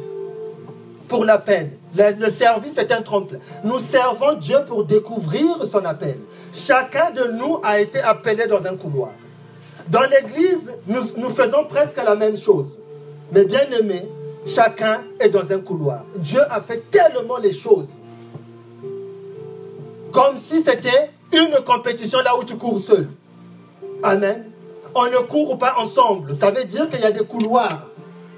pour la peine. Le, service est un tremplin. Nous servons Dieu pour découvrir son appel. Chacun de nous a été appelé dans un couloir. Dans l'église, nous, faisons presque la même chose. Mais bien aimé, chacun est dans un couloir. Dieu a fait tellement les choses. Comme si c'était une compétition là où tu cours seul. Amen. On ne court pas ensemble. Ça veut dire qu'il y a des couloirs.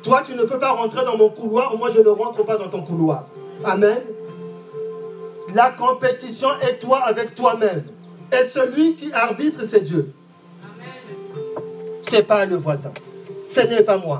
Toi, tu ne peux pas rentrer dans mon couloir, moi, je ne rentre pas dans ton couloir. Amen. La compétition est toi avec toi-même. Et celui qui arbitre, c'est Dieu. Ce n'est pas le voisin. Ce n'est pas moi.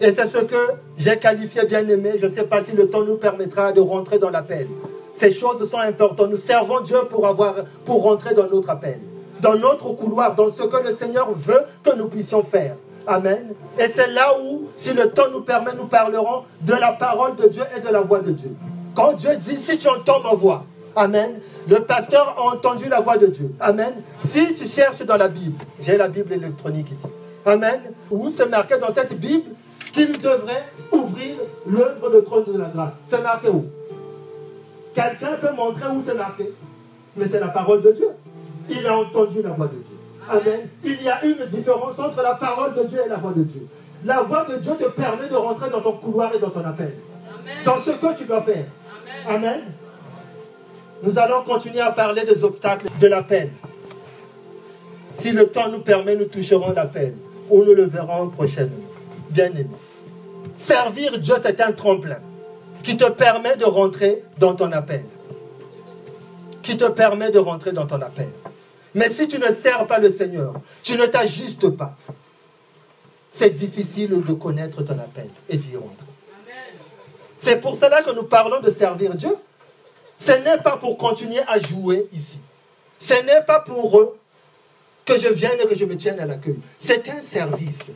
Et c'est ce que j'ai qualifié bien aimé. Je ne sais pas si le temps nous permettra de rentrer dans l'appel. Ces choses sont importantes. Nous servons Dieu pour, avoir, pour rentrer dans notre appel, dans notre couloir, dans ce que le Seigneur veut que nous puissions faire. Amen. Et c'est là où, si le temps nous permet, nous parlerons de la parole de Dieu et de la voix de Dieu. Quand Dieu dit, si tu entends ma voix, Amen. Le pasteur a entendu la voix de Dieu. Amen. Si tu cherches dans la Bible, j'ai la Bible électronique ici. Amen. Où c'est marqué dans cette Bible qu'il devrait ouvrir l'œuvre de trône de la grâce. C'est marqué où? Quelqu'un peut montrer où c'est marqué Mais c'est la parole de Dieu. Il a entendu la voix de Dieu. Amen. Il y a une différence entre la parole de Dieu et la voix de Dieu. La voix de Dieu te permet de rentrer dans ton couloir et dans ton appel. Dans ce que tu dois faire. Amen. Nous allons continuer à parler des obstacles de l'appel. Si le temps nous permet, nous toucherons l'appel. Ou nous le verrons prochainement. Bien aimé. Servir Dieu, c'est un tremplin qui te permet de rentrer dans ton appel. Qui te permet de rentrer dans ton appel. Mais si tu ne sers pas le Seigneur, tu ne t'ajustes pas, c'est difficile de connaître ton appel et d'y rentrer. C'est pour cela que nous parlons de servir Dieu. Ce n'est pas pour continuer à jouer ici. Ce n'est pas pour eux que je vienne et que je me tienne à l'accueil. C'est un service.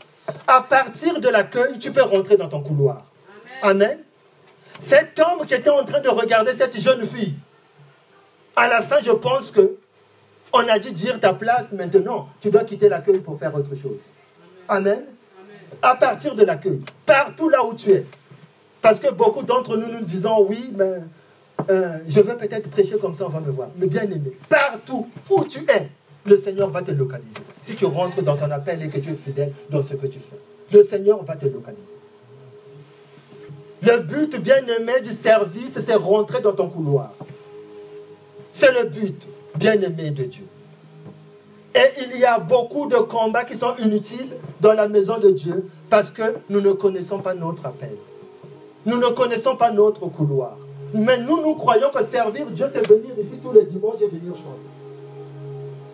À partir de l'accueil, tu peux rentrer dans ton couloir. Amen. Cet homme qui était en train de regarder cette jeune fille, à la fin, je pense que on a dû dire ta place maintenant. Tu dois quitter l'accueil pour faire autre chose. Amen. À partir de l'accueil, partout là où tu es. Parce que beaucoup d'entre nous nous disons oui, mais euh, je veux peut-être prêcher comme ça, on va me voir. Mais bien aimé, partout où tu es, le Seigneur va te localiser. Si tu rentres dans ton appel et que tu es fidèle dans ce que tu fais, le Seigneur va te localiser. Le but bien aimé du service, c'est rentrer dans ton couloir. C'est le but bien-aimé de Dieu. Et il y a beaucoup de combats qui sont inutiles dans la maison de Dieu parce que nous ne connaissons pas notre appel. Nous ne connaissons pas notre couloir. Mais nous, nous croyons que servir Dieu, c'est venir ici tous les dimanches et venir chanter.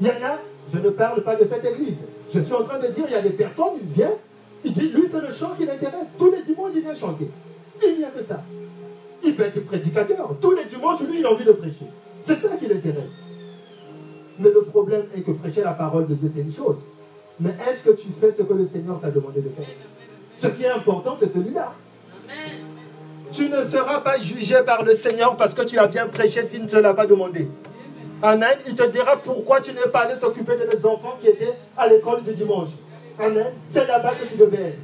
Il y en a, je ne parle pas de cette église. Je suis en train de dire, il y a des personnes qui viennent Il dit, lui, c'est le chant qui l'intéresse. Tous les dimanches, il vient chanter. Il n'y a que ça. Il peut être prédicateur. Tous les dimanches, lui, il a envie de prêcher. C'est ça qui l'intéresse. Mais le problème est que prêcher la parole de Dieu, c'est une chose. Mais est-ce que tu fais ce que le Seigneur t'a demandé de faire? Ce qui est important, c'est celui-là. Tu ne seras pas jugé par le Seigneur parce que tu as bien prêché s'il ne te l'a pas demandé. Amen. Il te dira pourquoi tu n'es pas allé t'occuper des enfants qui étaient à l'école du dimanche. Amen. C'est là-bas que tu devais être.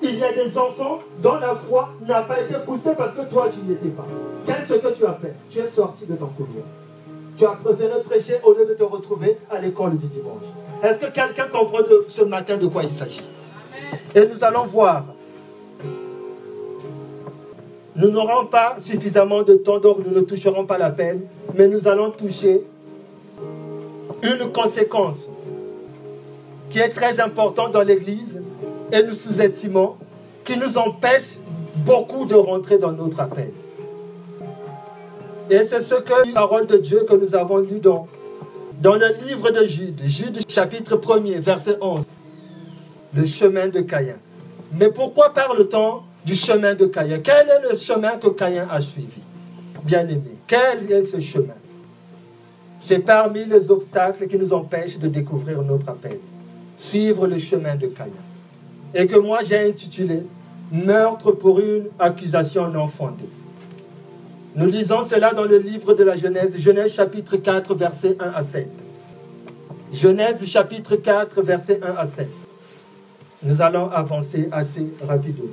Il y a des enfants dont la foi n'a pas été poussée parce que toi, tu n'y étais pas. Qu'est-ce que tu as fait? Tu es sorti de ton couloir. Tu as préféré prêcher au lieu de te retrouver à l'école du dimanche. Est-ce que quelqu'un comprend ce matin de quoi il s'agit? Et nous allons voir. Nous n'aurons pas suffisamment de temps, donc nous ne toucherons pas la peine, mais nous allons toucher une conséquence qui est très importante dans l'Église et nous sous-estimons, qui nous empêche beaucoup de rentrer dans notre appel. Et c'est ce que la parole de Dieu que nous avons lu dans, dans le livre de Jude, Jude chapitre 1er, verset 11, le chemin de Caïn. Mais pourquoi parle-t-on du chemin de Caïn? Quel est le chemin que Caïn a suivi? Bien-aimé, quel est ce chemin? C'est parmi les obstacles qui nous empêchent de découvrir notre appel. Suivre le chemin de Caïn. Et que moi j'ai intitulé Meurtre pour une accusation non fondée. Nous lisons cela dans le livre de la Genèse, Genèse chapitre 4, verset 1 à 7. Genèse chapitre 4, verset 1 à 7. Nous allons avancer assez rapidement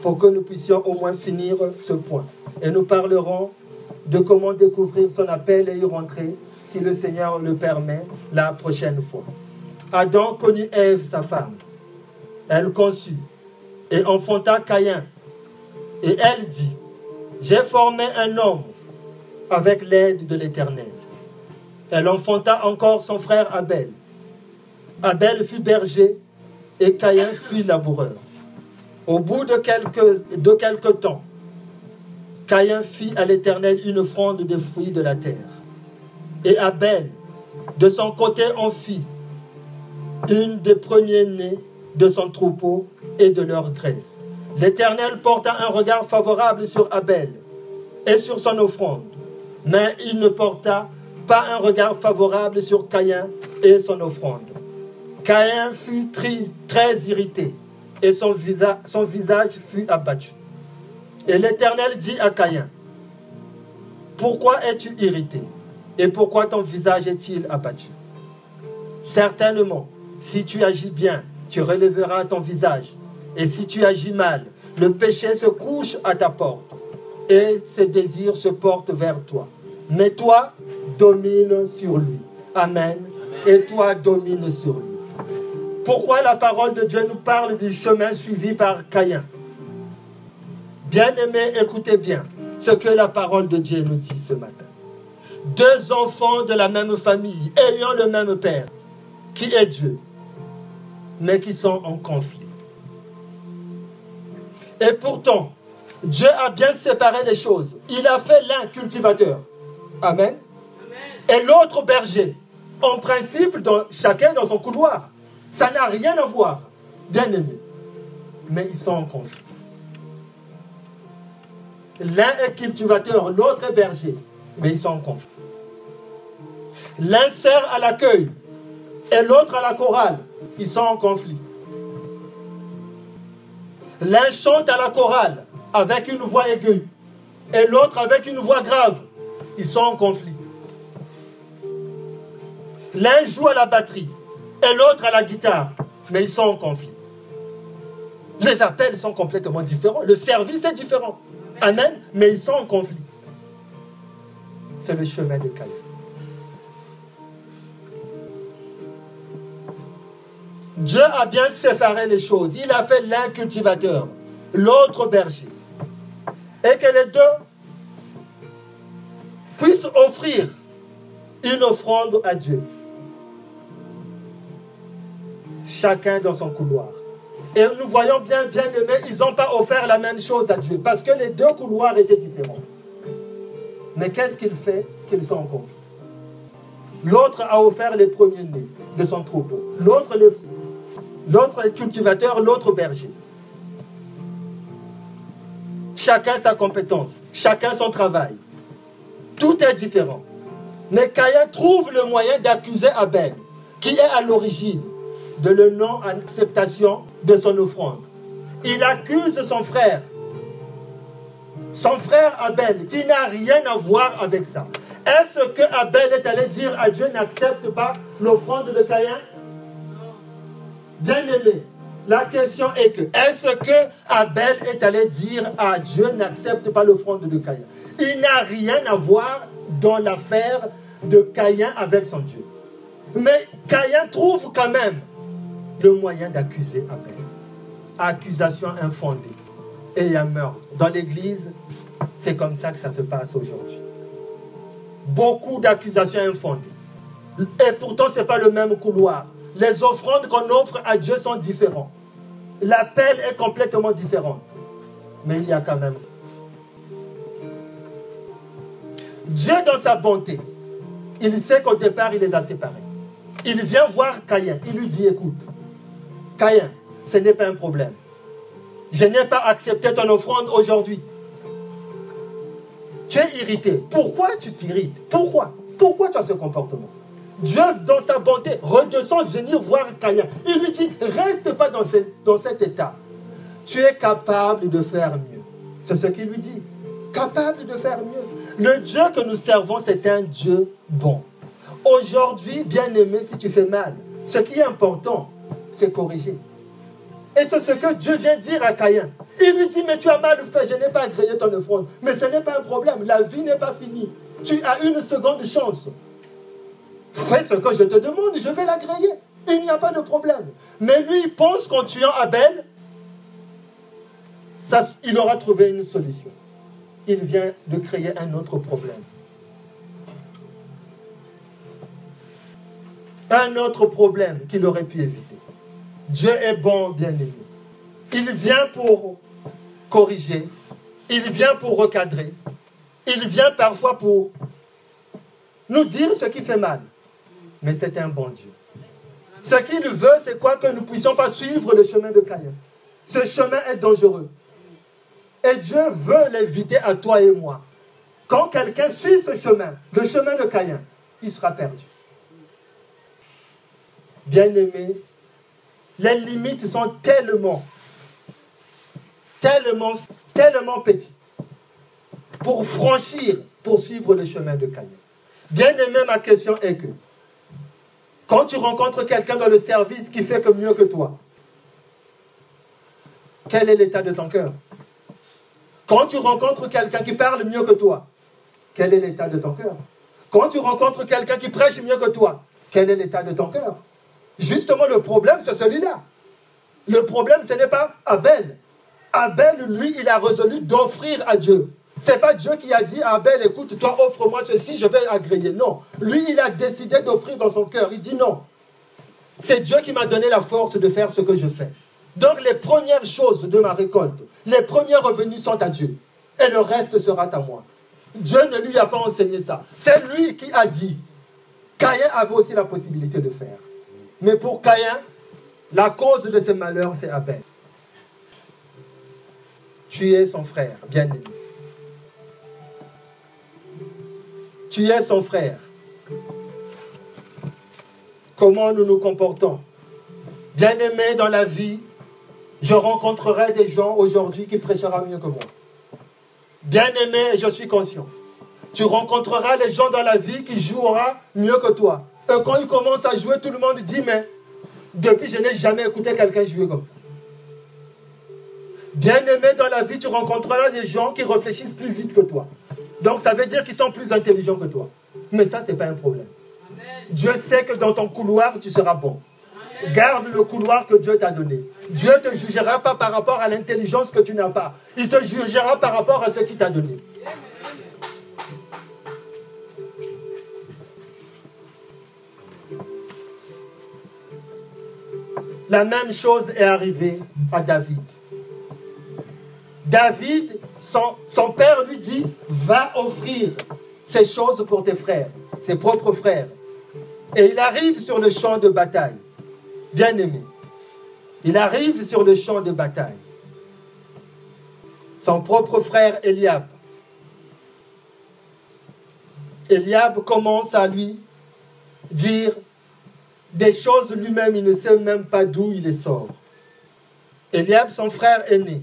pour que nous puissions au moins finir ce point. Et nous parlerons de comment découvrir son appel et y rentrer, si le Seigneur le permet, la prochaine fois. Adam connut Ève, sa femme. Elle conçut et enfanta Caïn. Et elle dit, j'ai formé un homme avec l'aide de l'Éternel. Elle enfanta encore son frère Abel. Abel fut berger et Caïn fut laboureur. Au bout de quelques, temps, Caïn fit à l'Éternel une offrande des fruits de la terre. Et Abel, de son côté, en fit une des premiers-nés de son troupeau et de leur graisse. L'Éternel porta un regard favorable sur Abel et sur son offrande, mais il ne porta pas un regard favorable sur Caïn et son offrande. Caïn fut très, irrité et son visage, son visage fut abattu. Et l'Éternel dit à Caïn, pourquoi es-tu irrité et pourquoi ton visage est-il abattu? Certainement, si tu agis bien, tu relèveras ton visage. Et si tu agis mal, le péché se couche à ta porte et ses désirs se portent vers toi. Mais toi, domine sur lui. Amen. Et toi, domine sur lui. Pourquoi la parole de Dieu nous parle du chemin suivi par Caïn? Bien-aimés, écoutez bien ce que la parole de Dieu nous dit ce matin. Deux enfants de la même famille, ayant le même père, qui est Dieu, mais qui sont en conflit. Et pourtant, Dieu a bien séparé les choses. Il a fait l'un cultivateur. Amen. Et l'autre berger. En principe, dans, chacun dans son couloir. Ça n'a rien à voir, bien aimé. Mais ils sont en conflit. L'un est cultivateur, l'autre est berger. Mais ils sont en conflit. L'un sert à l'accueil et l'autre à la chorale. Ils sont en conflit. L'un chante à la chorale avec une voix aiguë et l'autre avec une voix grave. Ils sont en conflit. L'un joue à la batterie et l'autre à la guitare, mais ils sont en conflit. Les appels sont complètement différents. Le service est différent. Amen. Mais ils sont en conflit. C'est le chemin de Caïn. Dieu a bien séparé les choses. Il a fait l'un cultivateur, l'autre berger. Et que les deux puissent offrir une offrande à Dieu. Chacun dans son couloir. Et nous voyons bien, bien aimé, ils n'ont pas offert la même chose à Dieu parce que les deux couloirs étaient différents. Mais qu'est-ce qu'il fait qu'ils sont en conflit L'autre a offert les premiers-nés de son troupeau, l'autre les L'autre est cultivateur, l'autre berger. Chacun sa compétence, chacun son travail. Tout est différent. Mais Caïn trouve le moyen d'accuser Abel, qui est à l'origine de la non-acceptation de son offrande. Il accuse son frère, son frère Abel, qui n'a rien à voir avec ça. Est-ce que Abel est allé dire à Dieu n'accepte pas l'offrande de Caïn? Bien aimé, la question est que est-ce que Abel est allé dire à Dieu n'accepte pas l'offrande de Caïn? Il n'a rien à voir dans l'affaire de Caïn avec son Dieu. Mais Caïn trouve quand même le moyen d'accuser Abel. Accusation infondée. Et a meurtre. Dans l'église, c'est comme ça que ça se passe aujourd'hui. Beaucoup d'accusations infondées. Et pourtant, ce n'est pas le même couloir. Les offrandes qu'on offre à Dieu sont différentes. L'appel est complètement différent. Mais il y a quand même. Dieu, dans sa bonté, il sait qu'au départ, il les a séparés. Il vient voir Caïn. Il lui dit, écoute, Caïn, ce n'est pas un problème. Je n'ai pas accepté ton offrande aujourd'hui. Tu es irrité. Pourquoi tu t'irrites? Pourquoi? Pourquoi tu as ce comportement? Dieu, dans sa bonté, redescend venir voir Caïn. Il lui dit, reste pas dans, dans cet état. Tu es capable de faire mieux. C'est ce qu'il lui dit. Capable de faire mieux. Le Dieu que nous servons, c'est un Dieu bon. Aujourd'hui, bien aimé, si tu fais mal, ce qui est important, c'est corriger. Et c'est ce que Dieu vient dire à Caïn. Il lui dit, mais tu as mal fait, je n'ai pas agréé ton offrande. Mais ce n'est pas un problème, la vie n'est pas finie. Tu as une seconde chance. Fais ce que je te demande, je vais l'agréer. Il n'y a pas de problème. Mais lui, il pense qu'en tuant Abel, ça, il aura trouvé une solution. Il vient de créer un autre problème. Un autre problème qu'il aurait pu éviter. Dieu est bon, bien-aimé. Il vient pour corriger. Il vient pour recadrer. Il vient parfois pour nous dire ce qui fait mal mais c'est un bon Dieu. Ce qu'il veut, c'est quoi Que nous ne puissions pas suivre le chemin de Caïn. Ce chemin est dangereux. Et Dieu veut l'éviter à toi et moi. Quand quelqu'un suit ce chemin, le chemin de Caïn, il sera perdu. Bien-aimé, les limites sont tellement, tellement, tellement petites pour franchir, pour suivre le chemin de Caïn. Bien-aimé, ma question est que quand tu rencontres quelqu'un dans le service qui fait que mieux que toi, quel est l'état de ton cœur? Quand tu rencontres quelqu'un qui parle mieux que toi, quel est l'état de ton cœur? Quand tu rencontres quelqu'un qui prêche mieux que toi, quel est l'état de ton cœur? Justement, le problème, c'est celui-là. Le problème, ce n'est pas Abel. Abel, lui, il a résolu d'offrir à Dieu. Ce n'est pas Dieu qui a dit Abel, écoute, toi offre-moi ceci, je vais agréer. Non. Lui, il a décidé d'offrir dans son cœur. Il dit non. C'est Dieu qui m'a donné la force de faire ce que je fais. Donc les premières choses de ma récolte, les premiers revenus sont à Dieu. Et le reste sera à moi. Dieu ne lui a pas enseigné ça. C'est lui qui a dit. Caïn avait aussi la possibilité de faire. Mais pour Caïn, la cause de ses malheurs, c'est Abel. Tu es son frère, bien-aimé. Tu es son frère. Comment nous nous comportons? Bien-aimé dans la vie, je rencontrerai des gens aujourd'hui qui prêcheront mieux que moi. Bien-aimé, je suis conscient. Tu rencontreras les gens dans la vie qui joueront mieux que toi. Et quand ils commencent à jouer, tout le monde dit, mais depuis, je n'ai jamais écouté quelqu'un jouer comme ça. Bien-aimé dans la vie, tu rencontreras des gens qui réfléchissent plus vite que toi. Donc ça veut dire qu'ils sont plus intelligents que toi. Mais ça, ce n'est pas un problème. Dieu sait que dans ton couloir, tu seras bon. Garde le couloir que Dieu t'a donné. Dieu ne te jugera pas par rapport à l'intelligence que tu n'as pas. Il te jugera par rapport à ce qu'il t'a donné. La même chose est arrivée à David. David son, père lui dit, va offrir ces choses pour tes frères, ses propres frères. Et il arrive sur le champ de bataille. Bien aimé, Il arrive sur le champ de bataille. Son propre frère Eliab. Eliab commence à lui dire des choses lui-même, il ne sait même pas d'où il les sort. Eliab, son frère aîné,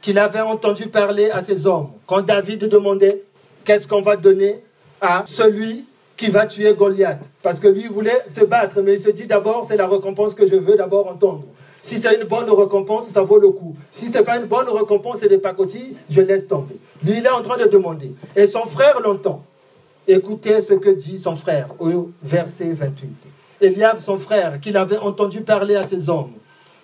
qu'il avait entendu parler à ses hommes, quand David demandait qu'est-ce qu'on va donner à celui qui va tuer Goliath? Parce que lui voulait se battre, mais il se dit d'abord, c'est la récompense que je veux d'abord entendre. Si c'est une bonne récompense, ça vaut le coup. Si ce n'est pas une bonne récompense, c'est des pacotilles, je laisse tomber. Lui, il est en train de demander. Et son frère l'entend. Écoutez ce que dit son frère au verset 28. Eliab, son frère, qu'il avait entendu parler à ses hommes,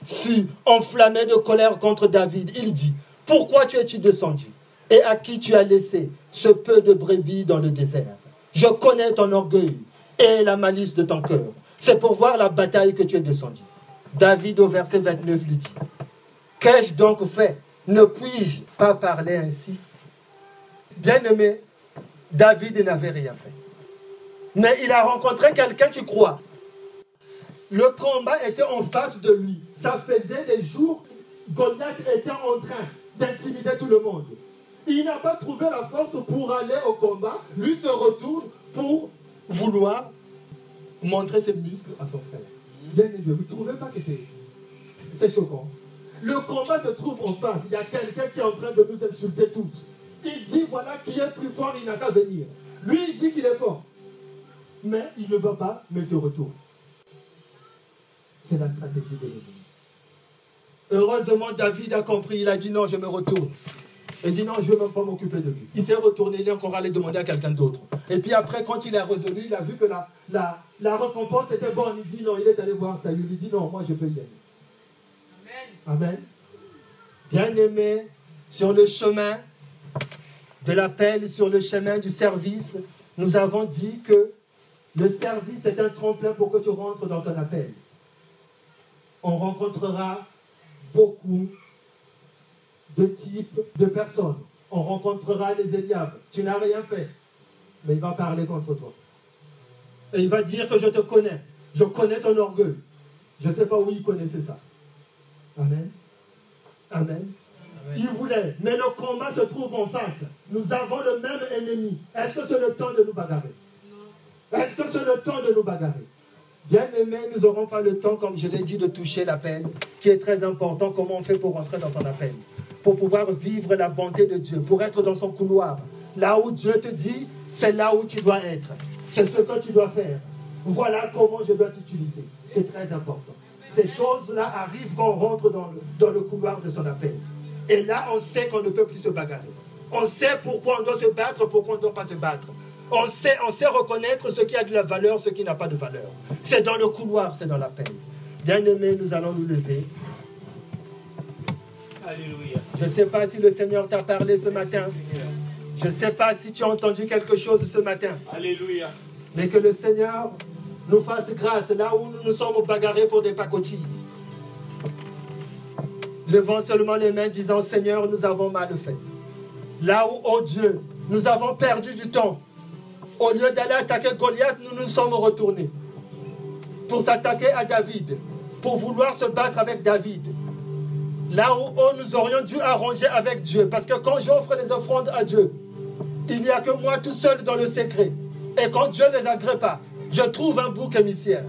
fut enflammé de colère contre David. Il dit, pourquoi tu es-tu descendu? Et à qui tu as laissé ce peu de brebis dans le désert? Je connais ton orgueil et la malice de ton cœur. C'est pour voir la bataille que tu es descendu. David au verset 29 lui dit, Qu'ai-je donc fait? Ne puis-je pas parler ainsi Bien-aimé, David n'avait rien fait. Mais il a rencontré quelqu'un qui croit. Le combat était en face de lui. Ça faisait des jours, Goliath était en train d'intimider tout le monde. Il n'a pas trouvé la force pour aller au combat. Lui se retourne pour vouloir montrer ses muscles à son frère. Bien vous ne trouvez pas que c'est choquant? Le combat se trouve en face. Il y a quelqu'un qui est en train de nous insulter tous. Il dit voilà qui est plus fort, il n'a qu'à venir. Lui, il dit qu'il est fort. Mais il ne va pas, mais se retourne. C'est la stratégie de l'ennemi. Heureusement, David a compris. Il a dit non, je me retourne. Il dit non, je ne veux même pas m'occuper de lui. Il s'est retourné, il est encore allé demander à quelqu'un d'autre. Et puis après, quand il est résolu, il a vu que la, la, la récompense était bonne. Il dit non, il est allé voir ça. Il lui dit non, moi je peux y aller. Amen. Amen. Bien-aimé, sur le chemin de l'appel, sur le chemin du service, nous avons dit que le service est un tremplin pour que tu rentres dans ton appel. On rencontrera beaucoup de types de personnes. On rencontrera les Eliab. Tu n'as rien fait, mais il va parler contre toi. Et il va dire que je te connais. Je connais ton orgueil. Je ne sais pas où il connaissait ça. Amen. Amen. Il voulait, mais le combat se trouve en face. Nous avons le même ennemi. Est-ce que c'est le temps de nous bagarrer? Est-ce que c'est le temps de nous bagarrer? Bien aimé, nous n'aurons pas le temps, comme je l'ai dit, de toucher l'appel, qui est très important. Comment on fait pour rentrer dans son appel Pour pouvoir vivre la bonté de Dieu, pour être dans son couloir. Là où Dieu te dit, c'est là où tu dois être. C'est ce que tu dois faire. Voilà comment je dois t'utiliser. C'est très important. Ces choses-là arrivent quand on rentre dans le, dans le couloir de son appel. Et là, on sait qu'on ne peut plus se bagarrer. On sait pourquoi on doit se battre, pourquoi on ne doit pas se battre. On sait, on sait reconnaître ce qui a de la valeur, ce qui n'a pas de valeur. C'est dans le couloir, c'est dans l'appel. Bien-aimés, nous allons nous lever. Alléluia. Je ne sais pas si le Seigneur t'a parlé ce matin. Je ne sais pas si tu as entendu quelque chose ce matin. Alléluia. Mais que le Seigneur nous fasse grâce là où nous nous sommes bagarrés pour des pacotilles. Levant seulement les mains, disant Seigneur, nous avons mal fait. Là où, oh Dieu, nous avons perdu du temps. Au lieu d'aller attaquer Goliath, nous nous sommes retournés pour s'attaquer à David, pour vouloir se battre avec David. Là où nous aurions dû arranger avec Dieu. Parce que quand j'offre des offrandes à Dieu, il n'y a que moi tout seul dans le secret. Et quand Dieu ne les agrée pas, je trouve un bouc émissaire.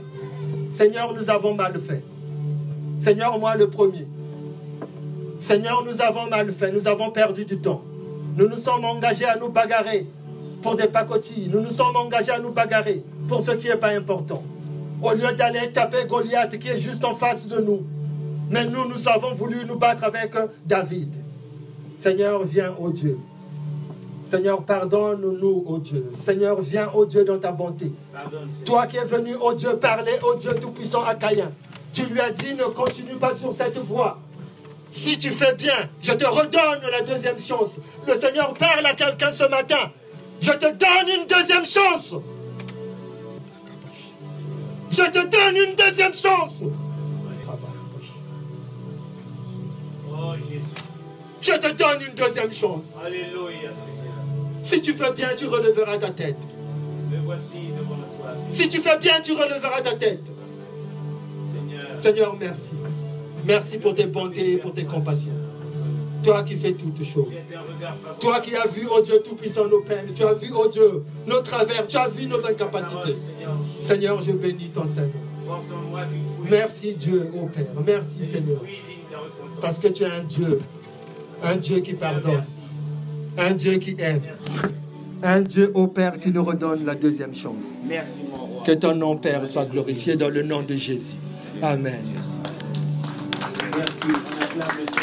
Seigneur, nous avons mal fait. Seigneur, moi le premier. Seigneur, nous avons mal fait, nous avons perdu du temps. Nous nous sommes engagés à nous bagarrer pour des pacotilles. Nous nous sommes engagés à nous bagarrer pour ce qui n'est pas important. Au lieu d'aller taper Goliath qui est juste en face de nous. Mais nous, nous avons voulu nous battre avec David. Seigneur, viens, ô Dieu. Seigneur, pardonne-nous, ô Dieu. Seigneur, viens, ô Dieu, dans ta bonté. Toi qui es venu, ô Dieu, parler, ô Dieu Tout-Puissant à Caïn. Tu lui as dit, ne continue pas sur cette voie. Si tu fais bien, je te redonne la deuxième chance. Le Seigneur parle à quelqu'un ce matin. Je te donne une deuxième chance. Je te donne une deuxième chance. Oh Jésus. Je te donne une deuxième chance. Alléluia Seigneur. Si tu fais bien, tu relèveras ta tête. Me voici devant toi. Si tu fais bien, tu relèveras ta tête. Seigneur. Seigneur, merci. Merci pour tes bontés et pour tes compassions. Toi qui fais toutes choses. Toi qui as vu, oh Dieu Tout-Puissant, nos peines. Tu as vu, oh Dieu, nos travers. Tu as vu nos incapacités. Seigneur, je bénis ton Seigneur. Merci Dieu, oh Père. Merci Seigneur. Parce que tu es un Dieu. Un Dieu qui pardonne. Un Dieu qui aime. Un Dieu, ô Père, qui nous redonne la deuxième chance. Merci, mon roi. Que ton nom, Père, soit glorifié dans le nom de Jésus. Amen. Merci.